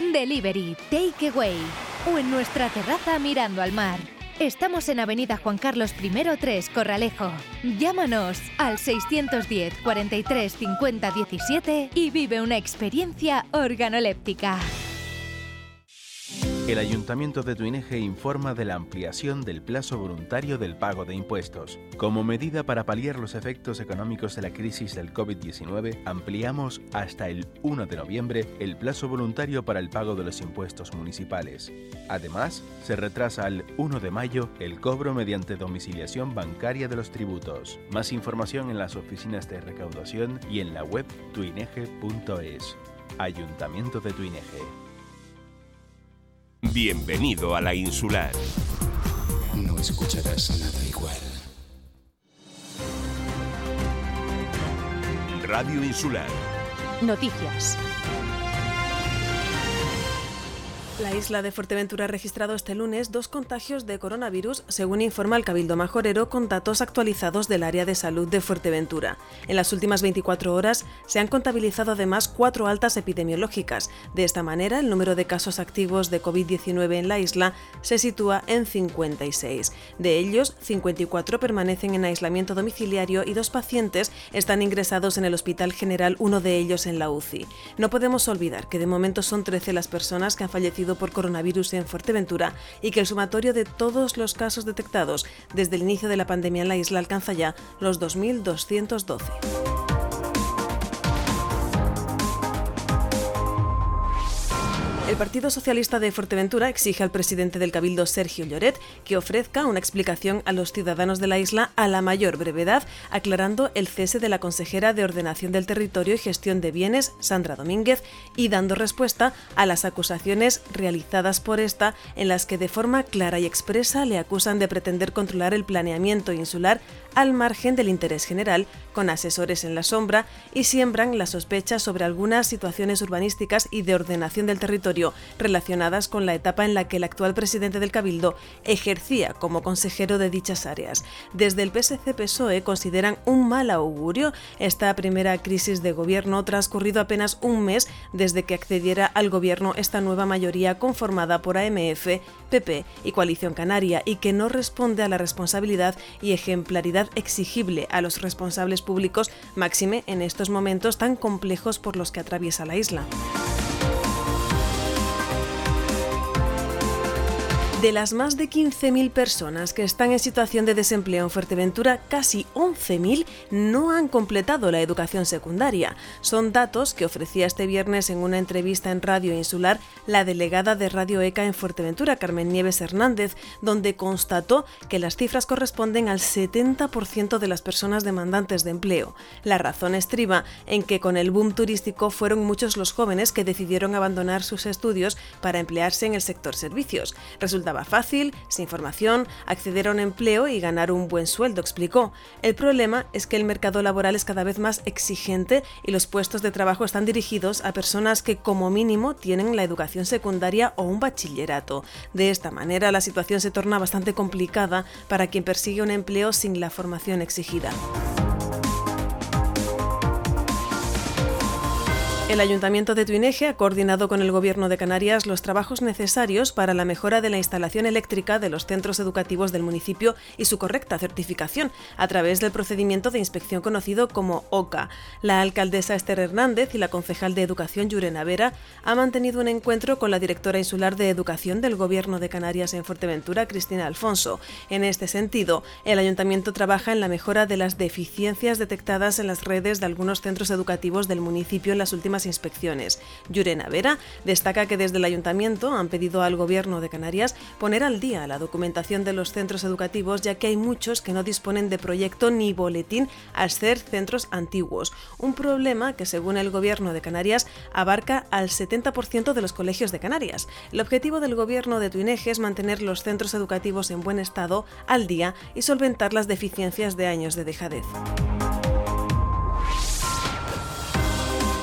Delivery, Takeaway o en nuestra terraza mirando al mar. Estamos en Avenida Juan Carlos I 3, Corralejo. Llámanos al 610 43 50 17 y vive una experiencia organoléptica. El Ayuntamiento de Tuineje informa de la ampliación del plazo voluntario del pago de impuestos. Como medida para paliar los efectos económicos de la crisis del COVID-19, ampliamos hasta el 1 de noviembre el plazo voluntario para el pago de los impuestos municipales. Además, se retrasa al 1 de mayo el cobro mediante domiciliación bancaria de los tributos. Más información en las oficinas de recaudación y en la web tuineje.es. Ayuntamiento de Tuineje. Bienvenido a la insular. No escucharás nada igual. Radio Insular. Noticias. La isla de Fuerteventura ha registrado este lunes dos contagios de coronavirus, según informa el Cabildo Majorero, con datos actualizados del área de salud de Fuerteventura. En las últimas 24 horas se han contabilizado además cuatro altas epidemiológicas. De esta manera, el número de casos activos de COVID-19 en la isla se sitúa en 56. De ellos, 54 permanecen en aislamiento domiciliario y dos pacientes están ingresados en el Hospital General, uno de ellos en la UCI. No podemos olvidar que de momento son 13 las personas que han fallecido por coronavirus en Fuerteventura y que el sumatorio de todos los casos detectados desde el inicio de la pandemia en la isla alcanza ya los 2.212. El Partido Socialista de Fuerteventura exige al presidente del Cabildo, Sergio Lloret, que ofrezca una explicación a los ciudadanos de la isla a la mayor brevedad, aclarando el cese de la consejera de Ordenación del Territorio y Gestión de Bienes, Sandra Domínguez, y dando respuesta a las acusaciones realizadas por esta, en las que de forma clara y expresa le acusan de pretender controlar el planeamiento insular al margen del interés general, con asesores en la sombra, y siembran la sospecha sobre algunas situaciones urbanísticas y de ordenación del territorio relacionadas con la etapa en la que el actual presidente del Cabildo ejercía como consejero de dichas áreas. Desde el PSC-PSOE consideran un mal augurio esta primera crisis de gobierno transcurrido apenas un mes desde que accediera al gobierno esta nueva mayoría conformada por AMF, PP y Coalición Canaria y que no responde a la responsabilidad y ejemplaridad exigible a los responsables públicos, máxime en estos momentos tan complejos por los que atraviesa la isla. De las más de 15.000 personas que están en situación de desempleo en Fuerteventura, casi 11.000 no han completado la educación secundaria. Son datos que ofrecía este viernes en una entrevista en Radio Insular la delegada de Radio ECA en Fuerteventura, Carmen Nieves Hernández, donde constató que las cifras corresponden al 70% de las personas demandantes de empleo. La razón estriba en que con el boom turístico fueron muchos los jóvenes que decidieron abandonar sus estudios para emplearse en el sector servicios. Resulta fácil, sin formación, acceder a un empleo y ganar un buen sueldo, explicó. El problema es que el mercado laboral es cada vez más exigente y los puestos de trabajo están dirigidos a personas que como mínimo tienen la educación secundaria o un bachillerato. De esta manera la situación se torna bastante complicada para quien persigue un empleo sin la formación exigida. El Ayuntamiento de Tuineje ha coordinado con el Gobierno de Canarias los trabajos necesarios para la mejora de la instalación eléctrica de los centros educativos del municipio y su correcta certificación a través del procedimiento de inspección conocido como OCA. La alcaldesa Esther Hernández y la concejal de Educación Yurena Vera han mantenido un encuentro con la directora insular de Educación del Gobierno de Canarias en Fuerteventura, Cristina Alfonso. En este sentido, el Ayuntamiento trabaja en la mejora de las deficiencias detectadas en las redes de algunos centros educativos del municipio en las últimas inspecciones. Yurena Vera destaca que desde el ayuntamiento han pedido al gobierno de Canarias poner al día la documentación de los centros educativos ya que hay muchos que no disponen de proyecto ni boletín al ser centros antiguos, un problema que según el gobierno de Canarias abarca al 70% de los colegios de Canarias. El objetivo del gobierno de Tuineje es mantener los centros educativos en buen estado al día y solventar las deficiencias de años de dejadez.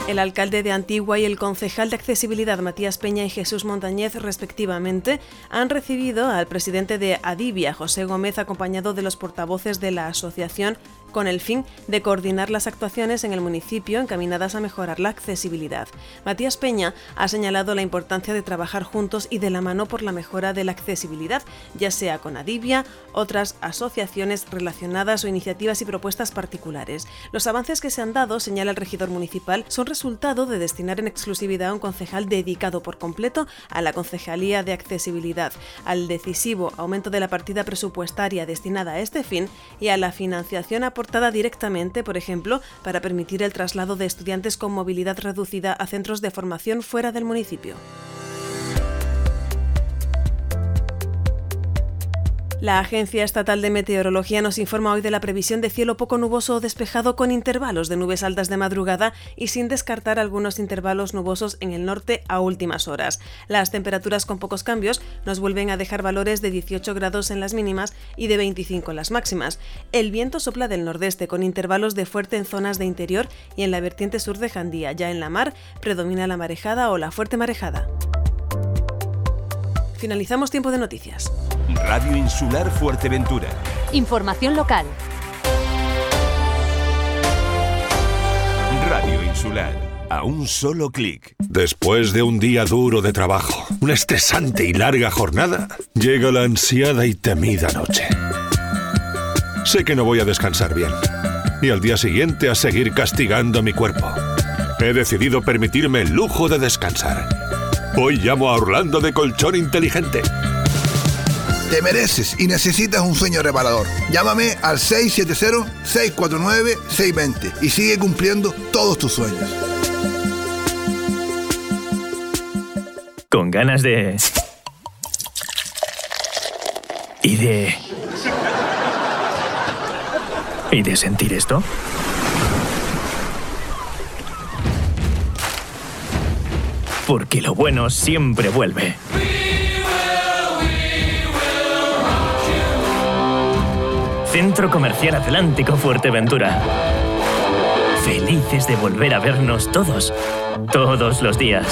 El alcalde de Antigua y el concejal de accesibilidad Matías Peña y Jesús Montañez, respectivamente, han recibido al presidente de Adivia, José Gómez, acompañado de los portavoces de la asociación con el fin de coordinar las actuaciones en el municipio encaminadas a mejorar la accesibilidad. Matías Peña ha señalado la importancia de trabajar juntos y de la mano por la mejora de la accesibilidad, ya sea con Adivia, otras asociaciones relacionadas o iniciativas y propuestas particulares. Los avances que se han dado, señala el regidor municipal, son resultado de destinar en exclusividad a un concejal dedicado por completo a la Concejalía de Accesibilidad, al decisivo aumento de la partida presupuestaria destinada a este fin y a la financiación aportada directamente, por ejemplo, para permitir el traslado de estudiantes con movilidad reducida a centros de formación fuera del municipio. La Agencia Estatal de Meteorología nos informa hoy de la previsión de cielo poco nuboso o despejado con intervalos de nubes altas de madrugada y sin descartar algunos intervalos nubosos en el norte a últimas horas. Las temperaturas con pocos cambios nos vuelven a dejar valores de 18 grados en las mínimas y de 25 en las máximas. El viento sopla del nordeste con intervalos de fuerte en zonas de interior y en la vertiente sur de Jandía. Ya en la mar predomina la marejada o la fuerte marejada. Finalizamos tiempo de noticias. Radio Insular Fuerteventura. Información local. Radio Insular. A un solo clic. Después de un día duro de trabajo, una estresante y larga jornada, llega la ansiada y temida noche. Sé que no voy a descansar bien. Y al día siguiente a seguir castigando a mi cuerpo. He decidido permitirme el lujo de descansar. Hoy llamo a Orlando de Colchón Inteligente. Te mereces y necesitas un sueño reparador. Llámame al 670-649-620 y sigue cumpliendo todos tus sueños. Con ganas de... Y de... ¿Y de sentir esto? Porque lo bueno siempre vuelve. Centro Comercial Atlántico Fuerteventura. Felices de volver a vernos todos, todos los días.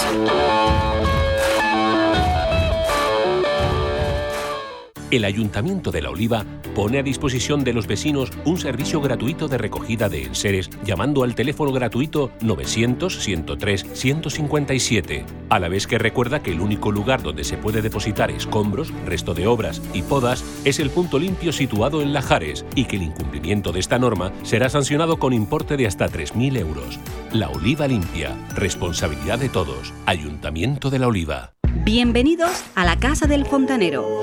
El Ayuntamiento de La Oliva pone a disposición de los vecinos un servicio gratuito de recogida de enseres llamando al teléfono gratuito 900-103-157, a la vez que recuerda que el único lugar donde se puede depositar escombros, resto de obras y podas es el punto limpio situado en Lajares y que el incumplimiento de esta norma será sancionado con importe de hasta 3.000 euros. La Oliva Limpia, responsabilidad de todos. Ayuntamiento de La Oliva. Bienvenidos a la Casa del Fontanero.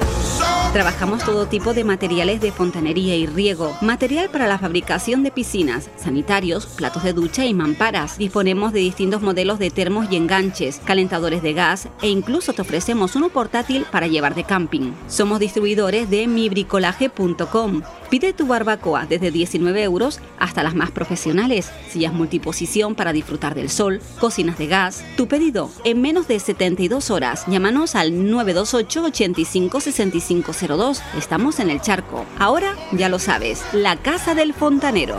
Trabajamos todo tipo de materiales de fontanería y riego, material para la fabricación de piscinas, sanitarios, platos de ducha y mamparas. Disponemos de distintos modelos de termos y enganches, calentadores de gas e incluso te ofrecemos uno portátil para llevar de camping. Somos distribuidores de mibricolaje.com. Pide tu barbacoa desde 19 euros hasta las más profesionales, sillas multiposición para disfrutar del sol, cocinas de gas. Tu pedido en menos de 72 horas. Llámanos al 928 85 6502. Estamos en el charco. Ahora ya lo sabes, la casa del fontanero.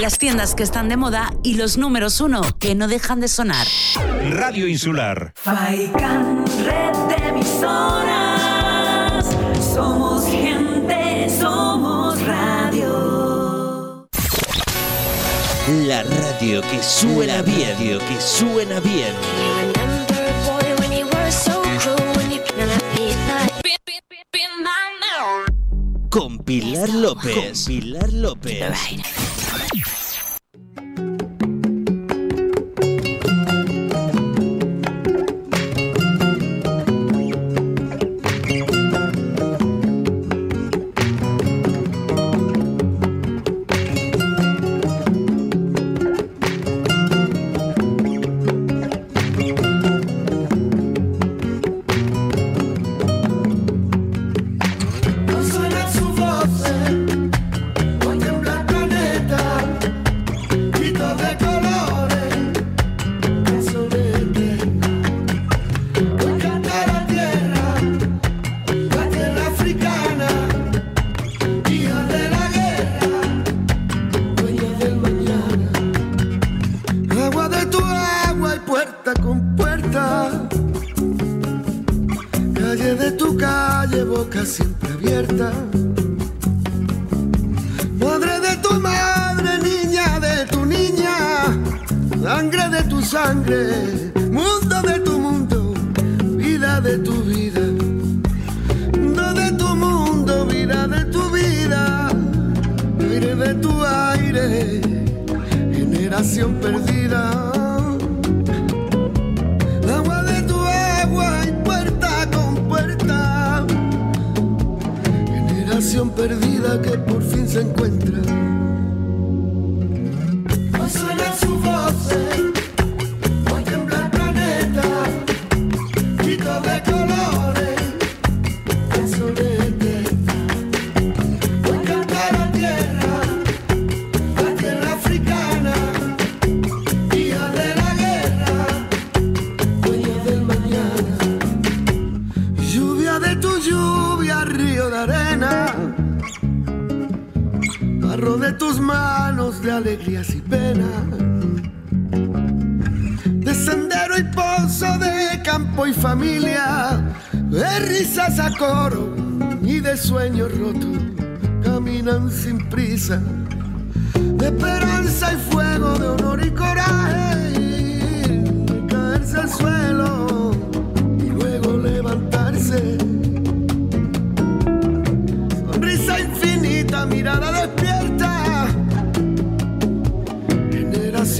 Las tiendas que están de moda y los números uno que no dejan de sonar. Radio Insular. Faikan, red de La radio que suena bien, que suena bien. Con Pilar López. Con Pilar López. Sangre mundo de tu mundo, vida de tu vida. Mundo de tu mundo, vida de tu vida. Aire de tu aire, generación perdida. Agua de tu agua y puerta con puerta. Generación perdida que por fin se encuentra. Alegrías y penas. De sendero y pozo, de campo y familia. De risas a coro y de sueños rotos. Caminan sin prisa. De esperanza y fuego, de honor y coraje. De caerse al suelo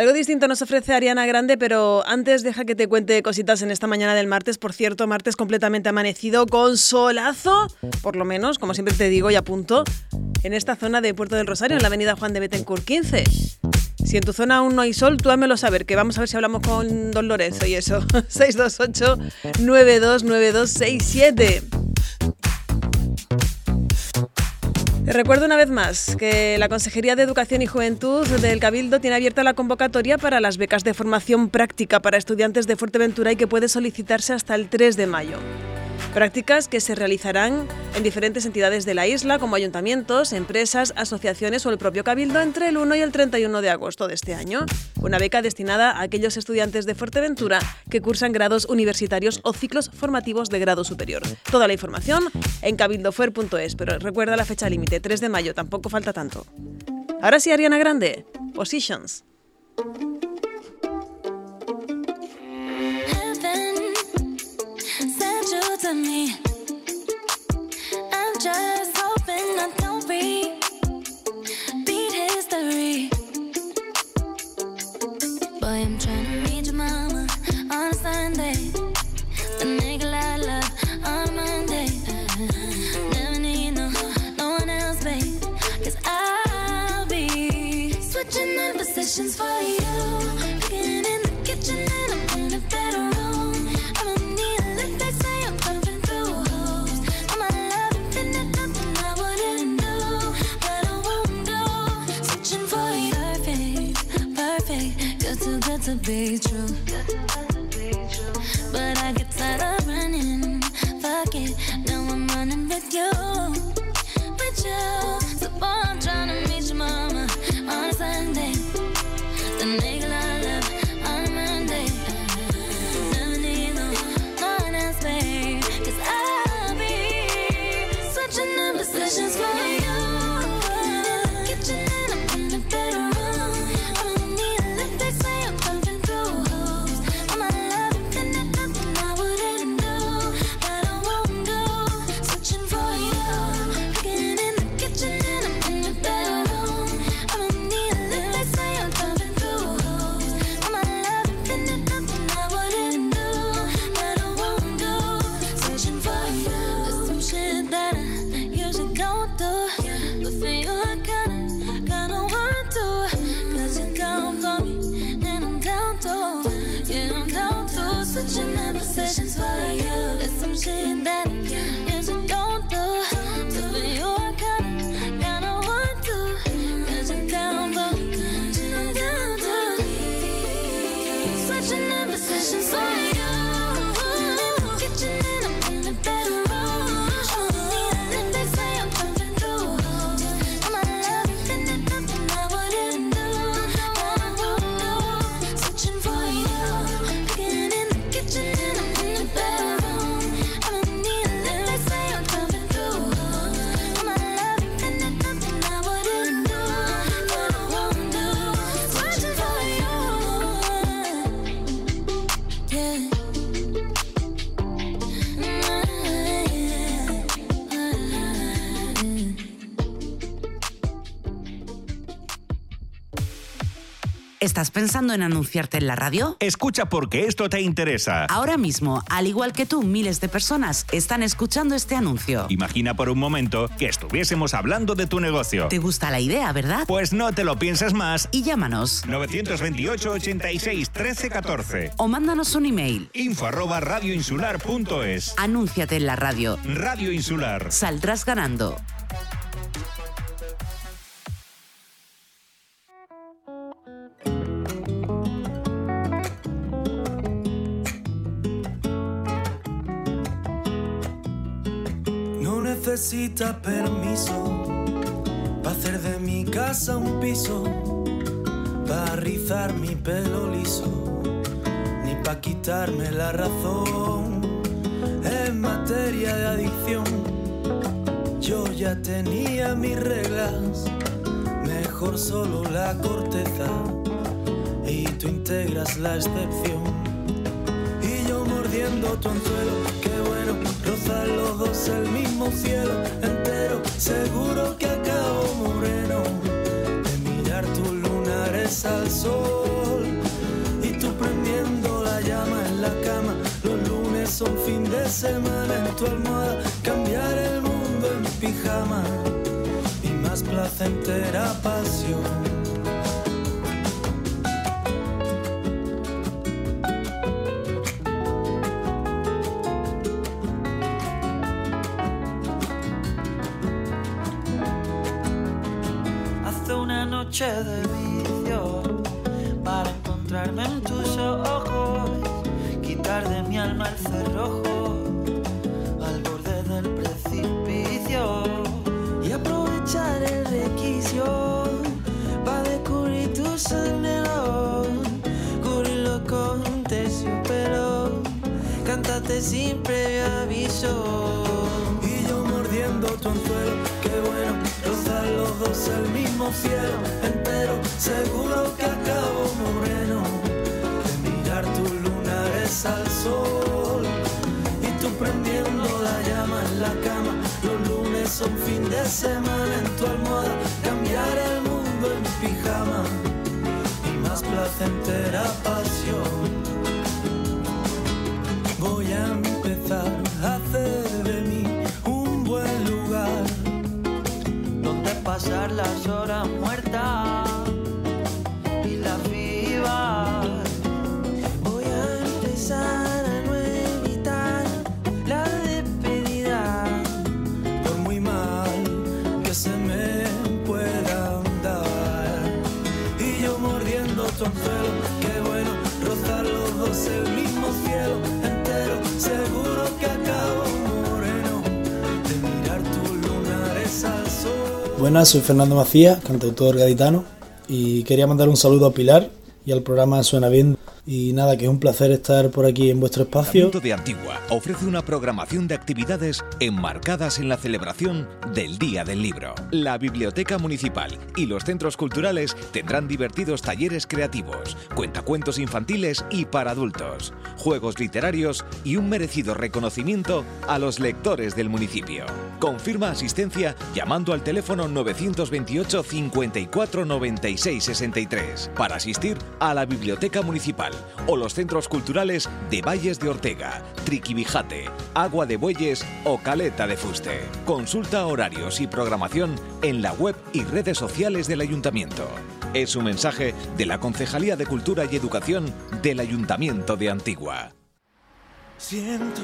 Algo distinto nos ofrece Ariana Grande, pero antes deja que te cuente cositas en esta mañana del martes. Por cierto, martes completamente amanecido con solazo, por lo menos, como siempre te digo y apunto, en esta zona de Puerto del Rosario, en la avenida Juan de Betancourt 15. Si en tu zona aún no hay sol, tú házmelo saber, que vamos a ver si hablamos con Don Lorenzo y eso. 628 929267. Recuerdo una vez más que la Consejería de Educación y Juventud del Cabildo tiene abierta la convocatoria para las becas de formación práctica para estudiantes de Fuerteventura y que puede solicitarse hasta el 3 de mayo. Prácticas que se realizarán en diferentes entidades de la isla, como ayuntamientos, empresas, asociaciones o el propio Cabildo entre el 1 y el 31 de agosto de este año. Una beca destinada a aquellos estudiantes de Fuerteventura que cursan grados universitarios o ciclos formativos de grado superior. Toda la información en cabildofuer.es, pero recuerda la fecha límite, 3 de mayo, tampoco falta tanto. Ahora sí, Ariana Grande, Positions. To me. I'm just hoping I don't repeat history. Boy, I'm trying to reach your mama on a Sunday. The nigga I love on Monday. Never need no, no one else, babe. Cause I'll be switching in positions for you. To be true. But I get tired of running. Fuck it, now I'm running with you. ¿Estás pensando en anunciarte en la radio? Escucha porque esto te interesa. Ahora mismo, al igual que tú, miles de personas están escuchando este anuncio. Imagina por un momento que estuviésemos hablando de tu negocio. ¿Te gusta la idea, verdad? Pues no te lo pienses más. Y llámanos. 928 86 13 14. O mándanos un email. Info arroba radioinsular.es. Anúnciate en la radio. Radio Insular. Saldrás ganando. No necesitas permiso para hacer de mi casa un piso. para rizar mi pelo liso, ni para quitarme la razón. En materia de adicción, yo ya tenía mis reglas, mejor solo la corteza, y tú integras la excepción. Y yo mordiendo tu anzuelo, rozar los dos el mismo cielo entero, seguro que acabo moreno de mirar tus lunares al sol y tú prendiendo la llama en la cama. Los lunes son fin de semana en tu almohada, cambiar el mundo en pijama y más placentera pasión. Noche de vicio para encontrarme en tus ojos, quitar de mi alma el cerrojo al borde del precipicio y aprovechar el requicio para descubrir tus anhelos, cubrirlo con terciopelo, cántate sin previo aviso. El mismo cielo entero, seguro que acabo moreno de mirar tus lunares al sol y tú prendiendo la llama en la cama. Los lunes son fin de semana en tu almohada, cambiar el mundo en pijama y más placentera pasión. Voy a empezar pasar las horas muertas Soy Fernando Macías, cantautor gaditano, y quería mandar un saludo a Pilar y al programa Suena Bien. Y nada, que es un placer estar por aquí en vuestro espacio. Ayuntamiento de Antigua ofrece una programación de actividades enmarcadas en la celebración del Día del Libro. La Biblioteca Municipal y los centros culturales tendrán divertidos talleres creativos, cuentacuentos infantiles y para adultos, juegos literarios y un merecido reconocimiento a los lectores del municipio. Confirma asistencia llamando al teléfono 928 54 96 63 para asistir a la Biblioteca Municipal o los centros culturales de Valles de Ortega, Triquibijate, Agua de Bueyes o Caleta de Fuste. Consulta horarios y programación en la web y redes sociales del Ayuntamiento. Es un mensaje de la Concejalía de Cultura y Educación del Ayuntamiento de Antigua. Siento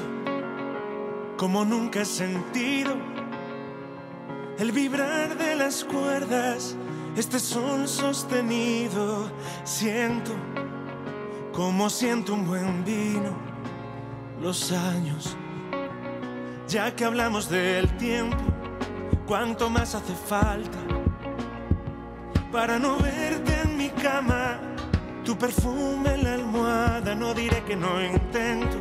como nunca he sentido el vibrar de las cuerdas, este sol sostenido. Siento como siento un buen vino, los años. Ya que hablamos del tiempo, cuánto más hace falta para no verte en mi cama. Tu perfume en la almohada, no diré que no intento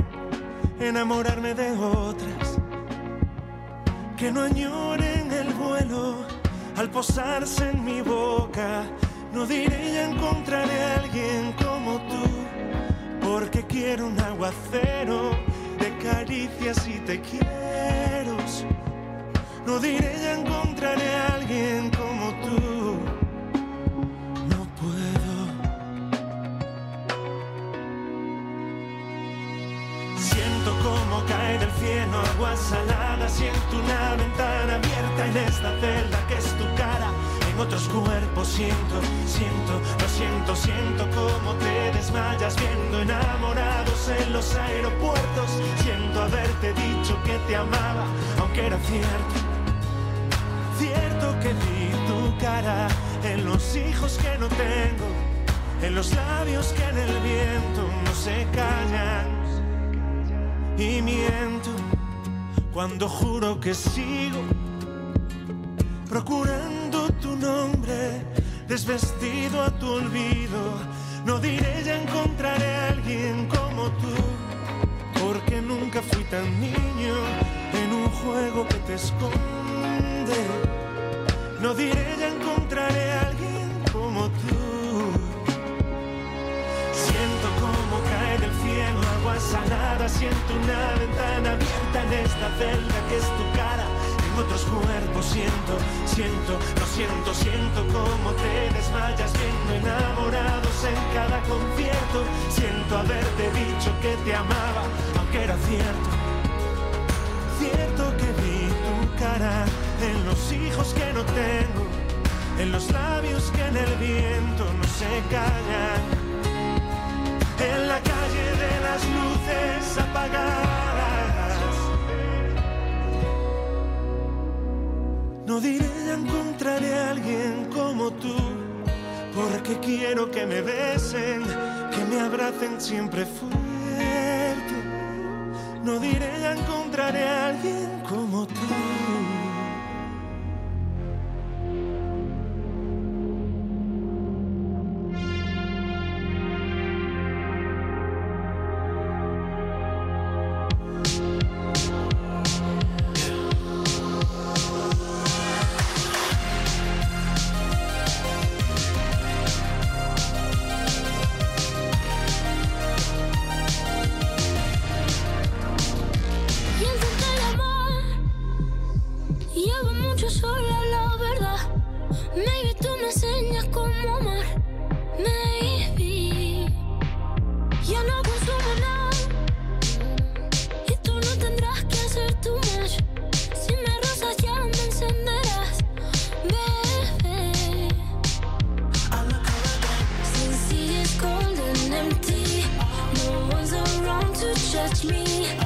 enamorarme de otras que no añoren el vuelo al posarse en mi boca. No diré ya encontraré a alguien como tú, porque quiero un aguacero de caricias y te quiero. No diré ya encontraré a alguien como tú. No puedo. Siento como cae del cielo agua salada. Siento una ventana abierta en esta celda que es tu cara. Otros cuerpos siento, siento, lo siento, siento como te desmayas viendo enamorados en los aeropuertos. Siento haberte dicho que te amaba, aunque era cierto. Cierto que vi tu cara en los hijos que no tengo, en los labios que en el viento no se callan. Y miento cuando juro que sigo procurando tu nombre. desvestido a tu olvido. No diré ya encontraré a alguien como tú, porque nunca fui tan niño en un juego que te esconde. No diré ya encontraré a alguien como tú. Siento como cae del cielo agua salada, siento una ventana abierta en esta celda que es tu cara. Otros cuerpos siento, siento, lo siento, siento como te desmayas viendo enamorados en cada concierto. Siento haberte dicho que te amaba, aunque era cierto. Cierto que vi tu cara en los hijos que no tengo, en los labios que en el viento no se callan en la calle de las luces apagadas. No diré ya encontraré a alguien como tú, porque quiero que me besen, que me abracen siempre fuerte. No diré ya encontraré a alguien como tú. To judge me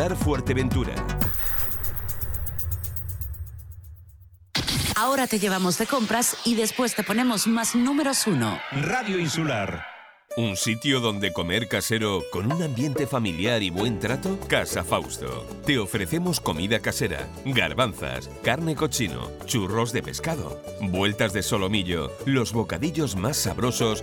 Insular Fuerteventura. Ahora te llevamos de compras y después te ponemos más números uno. Radio Insular. Un sitio donde comer casero con un ambiente familiar y buen trato? Casa Fausto. Te ofrecemos comida casera, garbanzas, carne cochino, churros de pescado, vueltas de solomillo, los bocadillos más sabrosos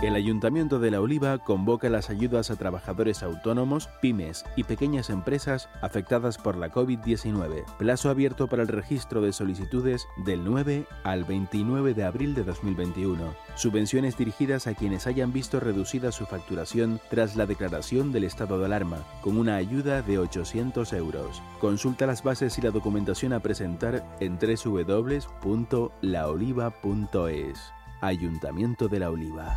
El Ayuntamiento de La Oliva convoca las ayudas a trabajadores autónomos, pymes y pequeñas empresas afectadas por la COVID-19. Plazo abierto para el registro de solicitudes del 9 al 29 de abril de 2021. Subvenciones dirigidas a quienes hayan visto reducida su facturación tras la declaración del estado de alarma, con una ayuda de 800 euros. Consulta las bases y la documentación a presentar en www.laoliva.es. Ayuntamiento de La Oliva.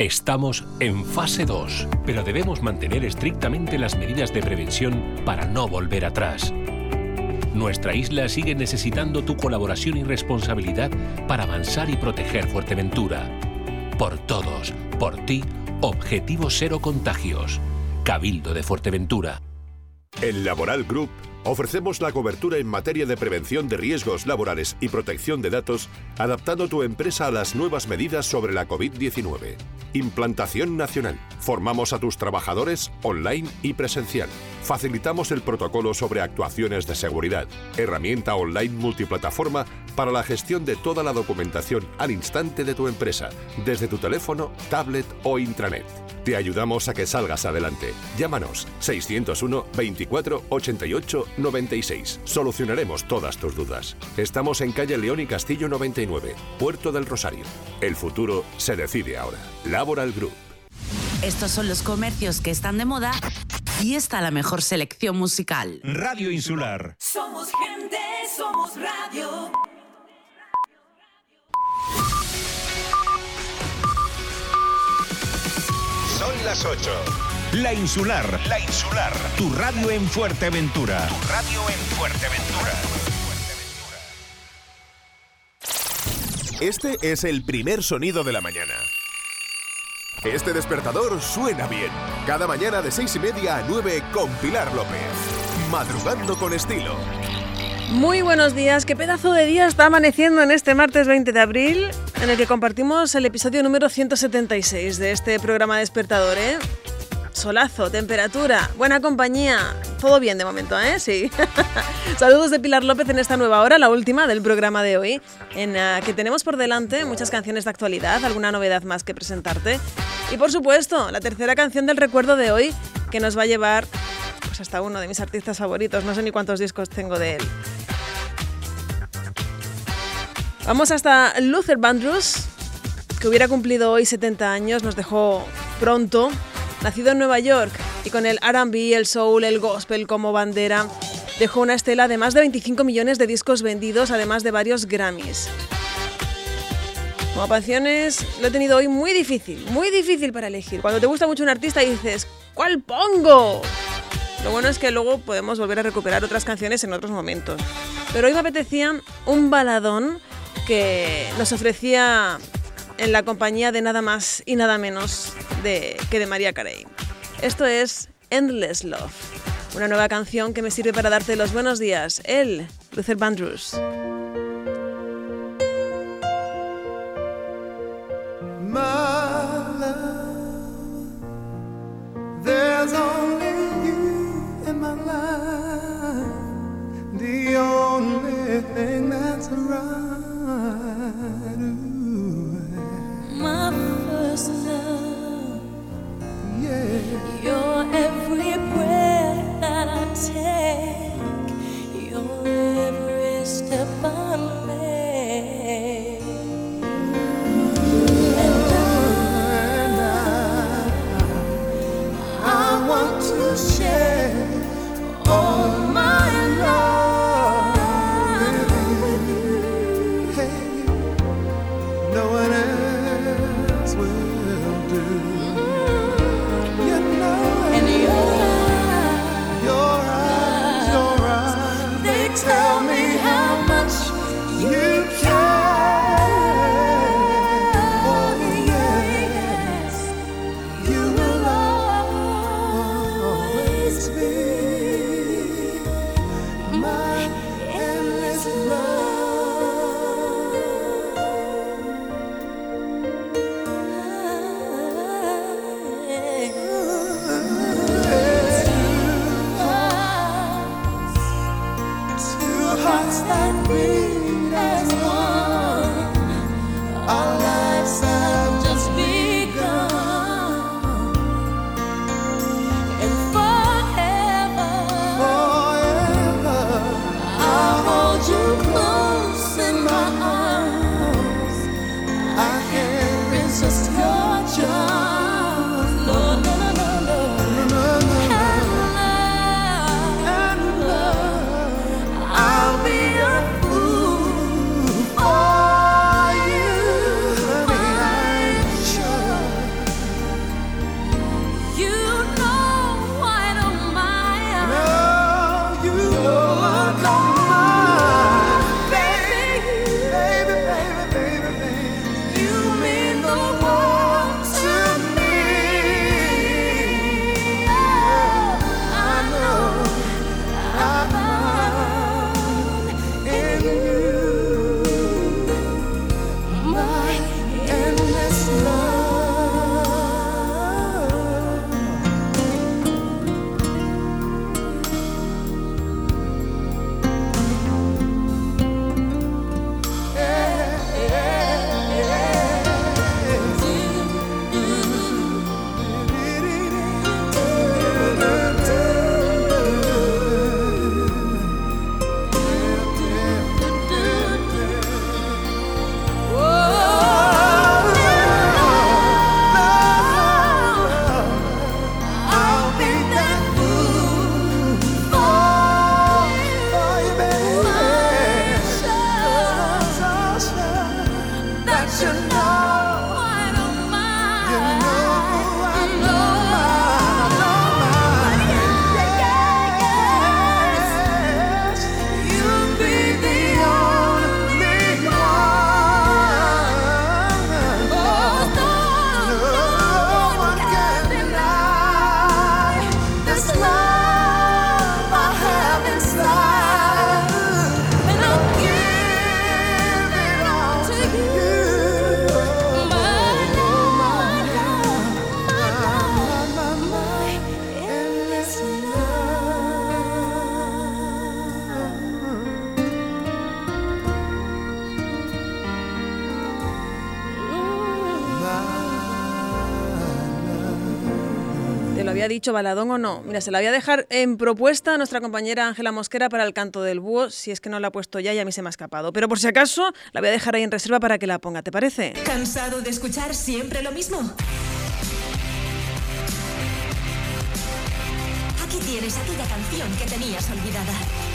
Estamos en fase 2, pero debemos mantener estrictamente las medidas de prevención para no volver atrás. Nuestra isla sigue necesitando tu colaboración y responsabilidad para avanzar y proteger Fuerteventura. Por todos, por ti, Objetivo Cero Contagios. Cabildo de Fuerteventura. En Laboral Group ofrecemos la cobertura en materia de prevención de riesgos laborales y protección de datos, adaptando tu empresa a las nuevas medidas sobre la COVID-19. Implantación nacional. Formamos a tus trabajadores online y presencial. Facilitamos el protocolo sobre actuaciones de seguridad. Herramienta online multiplataforma para la gestión de toda la documentación al instante de tu empresa, desde tu teléfono, tablet o intranet. Te ayudamos a que salgas adelante. Llámanos 601 24 88 96. Solucionaremos todas tus dudas. Estamos en calle León y Castillo 99, Puerto del Rosario. El futuro se decide ahora. Laboral Group. Estos son los comercios que están de moda y está la mejor selección musical. Radio Insular. Somos gente, somos radio. Son las 8. La Insular. La Insular. Tu radio en Fuerteventura. Tu radio en Fuerteventura. Este es el primer sonido de la mañana. Este despertador suena bien. Cada mañana de seis y media a 9 con Pilar López. Madrugando con estilo. Muy buenos días, qué pedazo de día está amaneciendo en este martes 20 de abril, en el que compartimos el episodio número 176 de este programa despertador, ¿eh? Solazo, temperatura, buena compañía, todo bien de momento, ¿eh? Sí. Saludos de Pilar López en esta nueva hora, la última del programa de hoy, en la que tenemos por delante muchas canciones de actualidad, alguna novedad más que presentarte. Y por supuesto, la tercera canción del recuerdo de hoy, que nos va a llevar pues hasta uno de mis artistas favoritos, no sé ni cuántos discos tengo de él. Vamos hasta Luther Vandross, que hubiera cumplido hoy 70 años, nos dejó pronto, nacido en Nueva York y con el RB, el soul, el gospel como bandera, dejó una estela de más de 25 millones de discos vendidos, además de varios Grammys. Como canciones lo he tenido hoy muy difícil, muy difícil para elegir. Cuando te gusta mucho un artista dices, ¿cuál pongo? Lo bueno es que luego podemos volver a recuperar otras canciones en otros momentos. Pero hoy me apetecía un baladón que nos ofrecía en la compañía de nada más y nada menos de, que de María Carey. Esto es Endless Love, una nueva canción que me sirve para darte los buenos días. Él, Luther Vandross. my first love. Yeah. You're every breath that I take. You're every step I make. And I, want to share all. dicho Baladón o no. Mira, se la voy a dejar en propuesta a nuestra compañera Ángela Mosquera para el canto del búho, si es que no la ha puesto ya y a mí se me ha escapado. Pero por si acaso, la voy a dejar ahí en reserva para que la ponga, ¿te parece? ¿Cansado de escuchar siempre lo mismo? Aquí tienes aquella canción que tenías olvidada.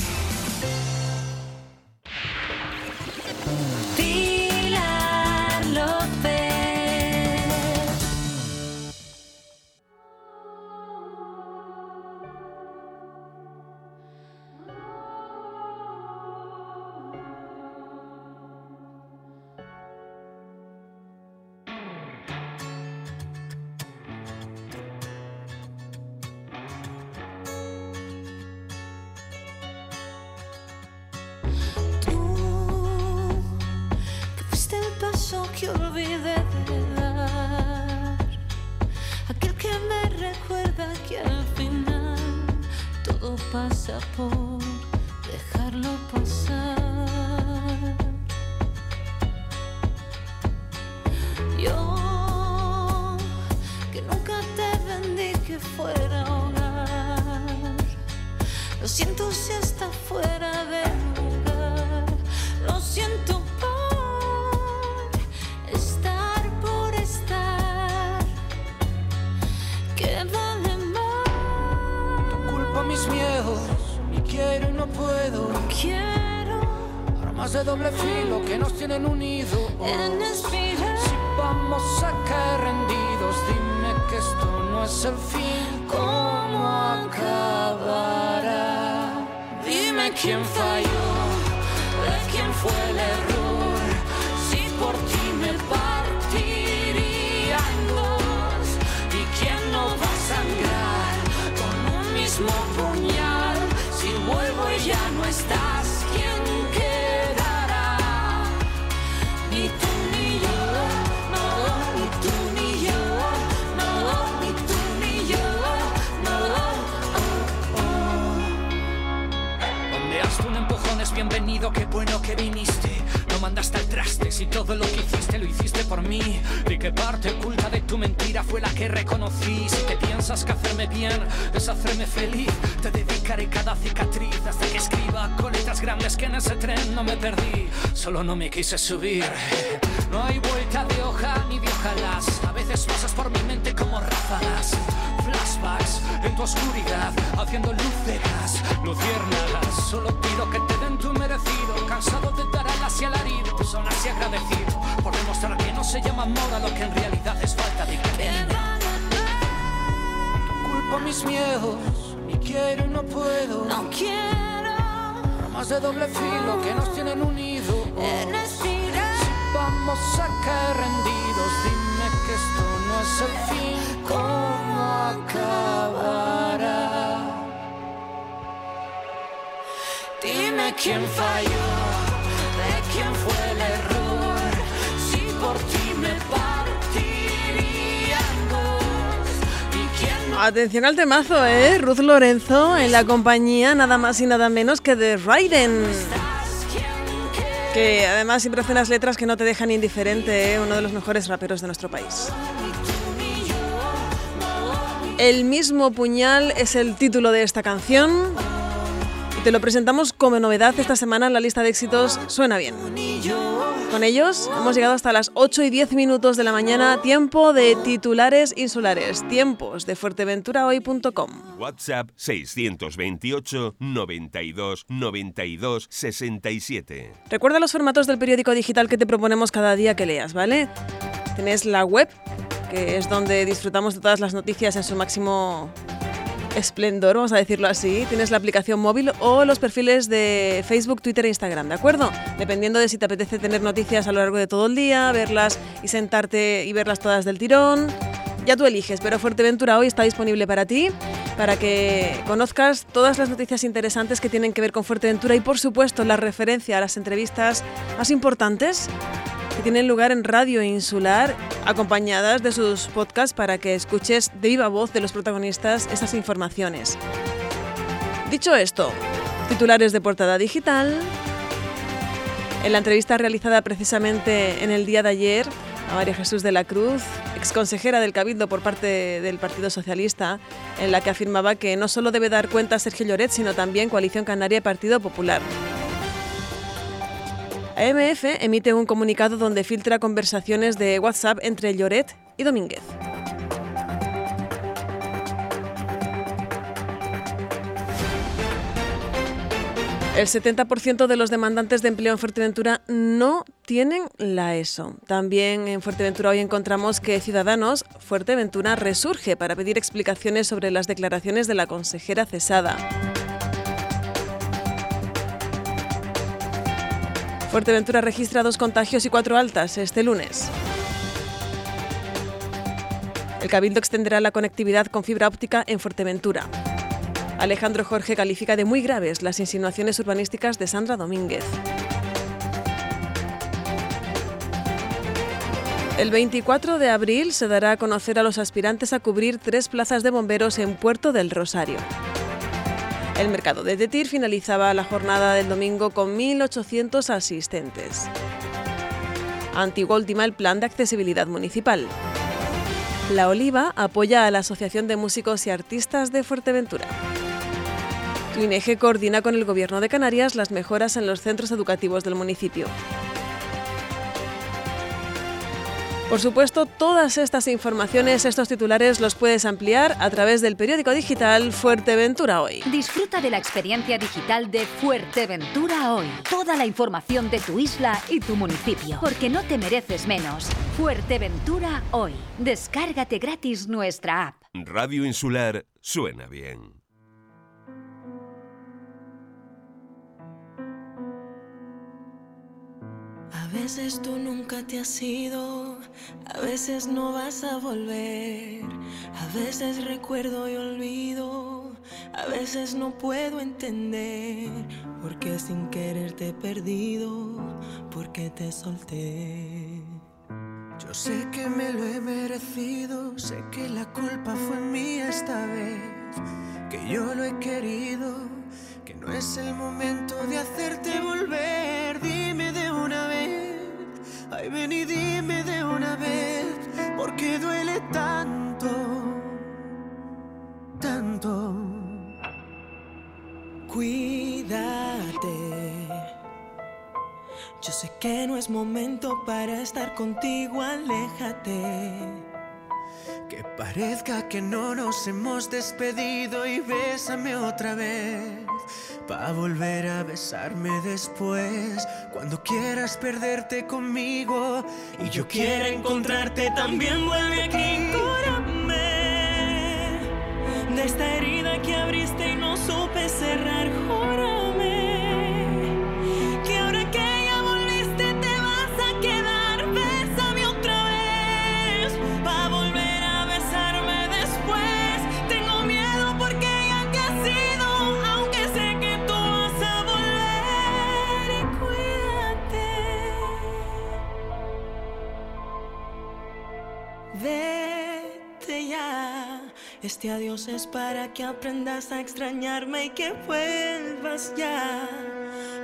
Parte oculta de tu mentira fue la que reconocí? Si te piensas que hacerme bien es hacerme feliz, te dedicaré cada cicatriz hasta que escriba con letras grandes que en ese tren no me perdí. Solo no me quise subir. No hay vuelta de hoja ni de ojalás. A veces pasas por mi mente como ráfagas. Flashbacks en tu oscuridad, haciendo luz de gas, luciérnagas. Solo pido que te den tu merecido. Cansado de dar alas y alarido, son así agradecido por demostrar que no se llama amor a lo que en realidad es falta de cariño. Culpo mis miedos y quiero y no puedo. No quiero Armas de doble filo que nos tienen unidos. en espiral. Vamos a caer rendidos, dime que esto no es el fin, ¿cómo acabará? Dime quién falló, de quién fue el error, si por ti me partiría en dos, y quién no Atención al temazo, ¿eh? Ruth Lorenzo en la compañía nada más y nada menos que de Raiden. Que además siempre hace unas letras que no te dejan indiferente, ¿eh? uno de los mejores raperos de nuestro país. El mismo puñal es el título de esta canción. Y te lo presentamos como novedad esta semana en la lista de éxitos Suena bien. Con ellos hemos llegado hasta las 8 y 10 minutos de la mañana, tiempo de titulares insulares, tiempos de fuerteventurahoy.com. WhatsApp 628 92 92 67. Recuerda los formatos del periódico digital que te proponemos cada día que leas, ¿vale? Tienes la web, es donde disfrutamos de todas las noticias en su máximo esplendor, vamos a decirlo así. Tienes la aplicación móvil o los perfiles de Facebook, Twitter e Instagram, ¿de acuerdo? Dependiendo de si te apetece tener noticias a lo largo de todo el día, verlas y sentarte y verlas todas del tirón. Ya tú eliges, pero Fuerteventura hoy está disponible para ti, para que conozcas todas las noticias interesantes que tienen que ver con Fuerteventura y por supuesto la referencia a las entrevistas más importantes que tienen lugar en Radio Insular, acompañadas de sus podcasts para que escuches de viva voz de los protagonistas esas informaciones. Dicho esto, titulares de portada digital. En la entrevista realizada precisamente en el día de ayer a María Jesús de la Cruz, exconsejera del Cabildo por parte del Partido Socialista, en la que afirmaba que no solo debe dar cuenta Sergio Lloret, sino también Coalición Canaria y Partido Popular. AMF emite un comunicado donde filtra conversaciones de WhatsApp entre Lloret y Domínguez. El 70% de los demandantes de empleo en Fuerteventura no tienen la ESO. También en Fuerteventura hoy encontramos que Ciudadanos Fuerteventura resurge para pedir explicaciones sobre las declaraciones de la consejera cesada. Fuerteventura registra dos contagios y cuatro altas este lunes. El Cabildo extenderá la conectividad con fibra óptica en Fuerteventura. Alejandro Jorge califica de muy graves las insinuaciones urbanísticas de Sandra Domínguez. El 24 de abril se dará a conocer a los aspirantes a cubrir tres plazas de bomberos en Puerto del Rosario. El mercado de Tetir finalizaba la jornada del domingo con 1.800 asistentes. Antigua ultima el plan de accesibilidad municipal. La Oliva apoya a la Asociación de Músicos y Artistas de Fuerteventura. Tuineje coordina con el Gobierno de Canarias las mejoras en los centros educativos del municipio. Por supuesto, todas estas informaciones, estos titulares los puedes ampliar a través del periódico digital Fuerteventura Hoy. Disfruta de la experiencia digital de Fuerteventura hoy. Toda la información de tu isla y tu municipio. Porque no te mereces menos. Fuerteventura hoy. Descárgate gratis nuestra app. Radio Insular suena bien. A veces tú nunca te has ido, a veces no vas a volver, a veces recuerdo y olvido, a veces no puedo entender por qué sin querer te he perdido, por qué te solté. Yo sé que me lo he merecido, sé que la culpa fue mía esta vez, que yo lo he querido, que no es el momento de hacerte volver. Ay ven y dime de una vez, porque duele tanto, tanto. Cuídate. Yo sé que no es momento para estar contigo, aléjate. Que parezca que no nos hemos despedido y bésame otra vez. Pa' volver a besarme después. Cuando quieras perderte conmigo y yo quiera encontrarte también vuelve aquí. Júrame de esta herida que abriste y no supe cerrar. Júrame Este adiós es para que aprendas a extrañarme y que vuelvas ya.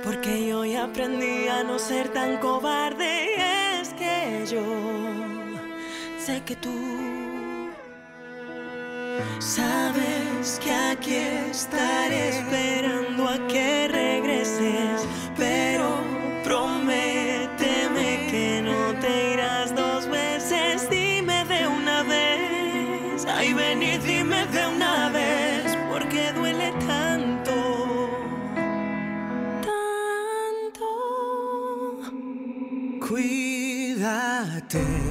Porque yo ya aprendí a no ser tan cobarde. Y es que yo sé que tú sabes que aquí estaré esperando a que regreses. Cuídate.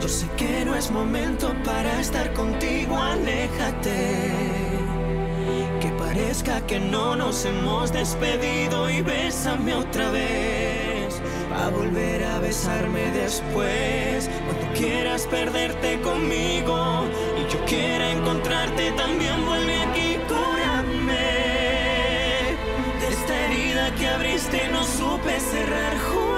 Yo sé que no es momento para estar contigo, aléjate. Que parezca que no nos hemos despedido y bésame otra vez. A volver a besarme después. Cuando quieras perderte conmigo y yo quiera encontrarte, también vuelve aquí, cúrame. De esta herida que abriste no supe cerrar, júrame.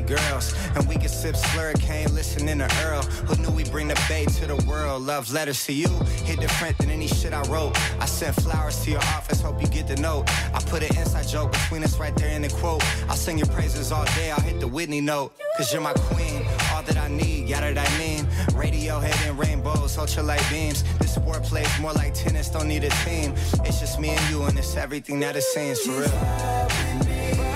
Girls. And we can sip slurricane, listening to Earl. Who knew we bring the bay to the world? Love letters to you, hit different than any shit I wrote. I sent flowers to your office, hope you get the note. I put an inside joke between us right there in the quote. I'll sing your praises all day, I'll hit the Whitney note. Cause you're my queen, all that I need, yeah, that I mean. Radiohead and rainbows, ultralight beams. This sport plays more like tennis, don't need a team. It's just me and you, and it's everything that it seems for real.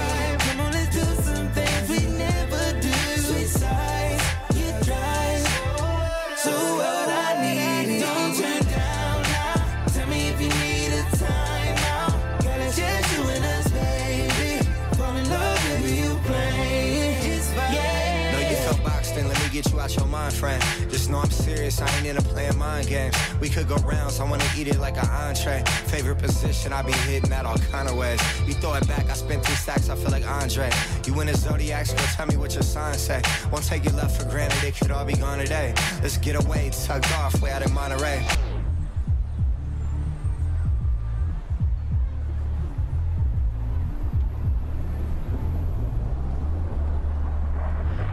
Friend. Just know I'm serious, I ain't into playing mind games. We could go rounds, I wanna eat it like an entree. Favorite position, I be hitting that all kind of ways. You throw it back, I spent three stacks, I feel like Andre. You in a zodiac, so tell me what your sign say. Won't take your love for granted, it could all be gone today. Let's get away, tugged off, way out in Monterey.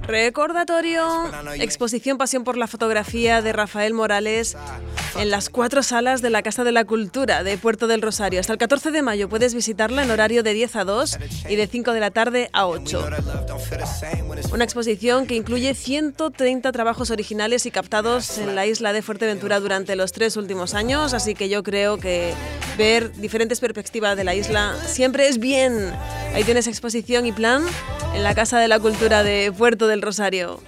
Recordatorio, exposición Pasión por la Fotografía de Rafael Morales en las cuatro salas de la Casa de la Cultura de Puerto del Rosario. Hasta el 14 de mayo puedes visitarla en horario de 10 a 2 y de 5 de la tarde a 8. Una exposición que incluye 130 trabajos originales y captados en la isla de Fuerteventura durante los tres últimos años, así que yo creo que ver diferentes perspectivas de la isla siempre es bien. Ahí tienes exposición y plan en la Casa de la Cultura de Puerto del Rosario.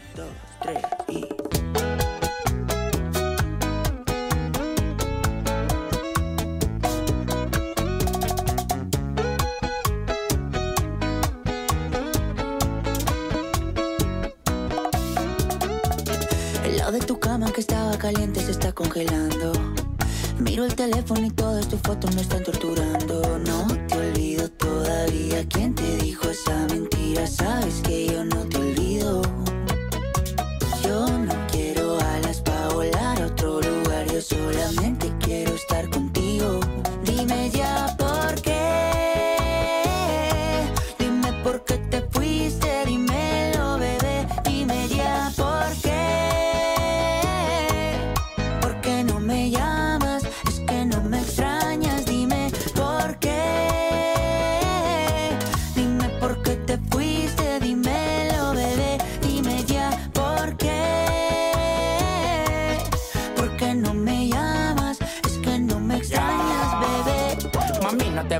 El lado de tu cama que estaba caliente se está congelando. Miro el teléfono y todas tus fotos me están torturando. No te olvido todavía. ¿Quién te dijo esa mentira? Sabes que yo no te olvido.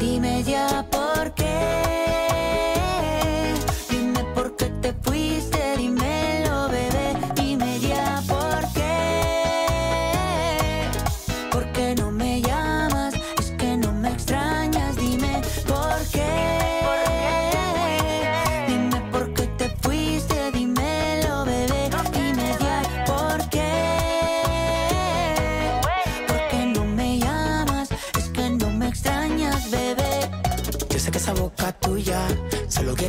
Dime ya por qué. Dime por qué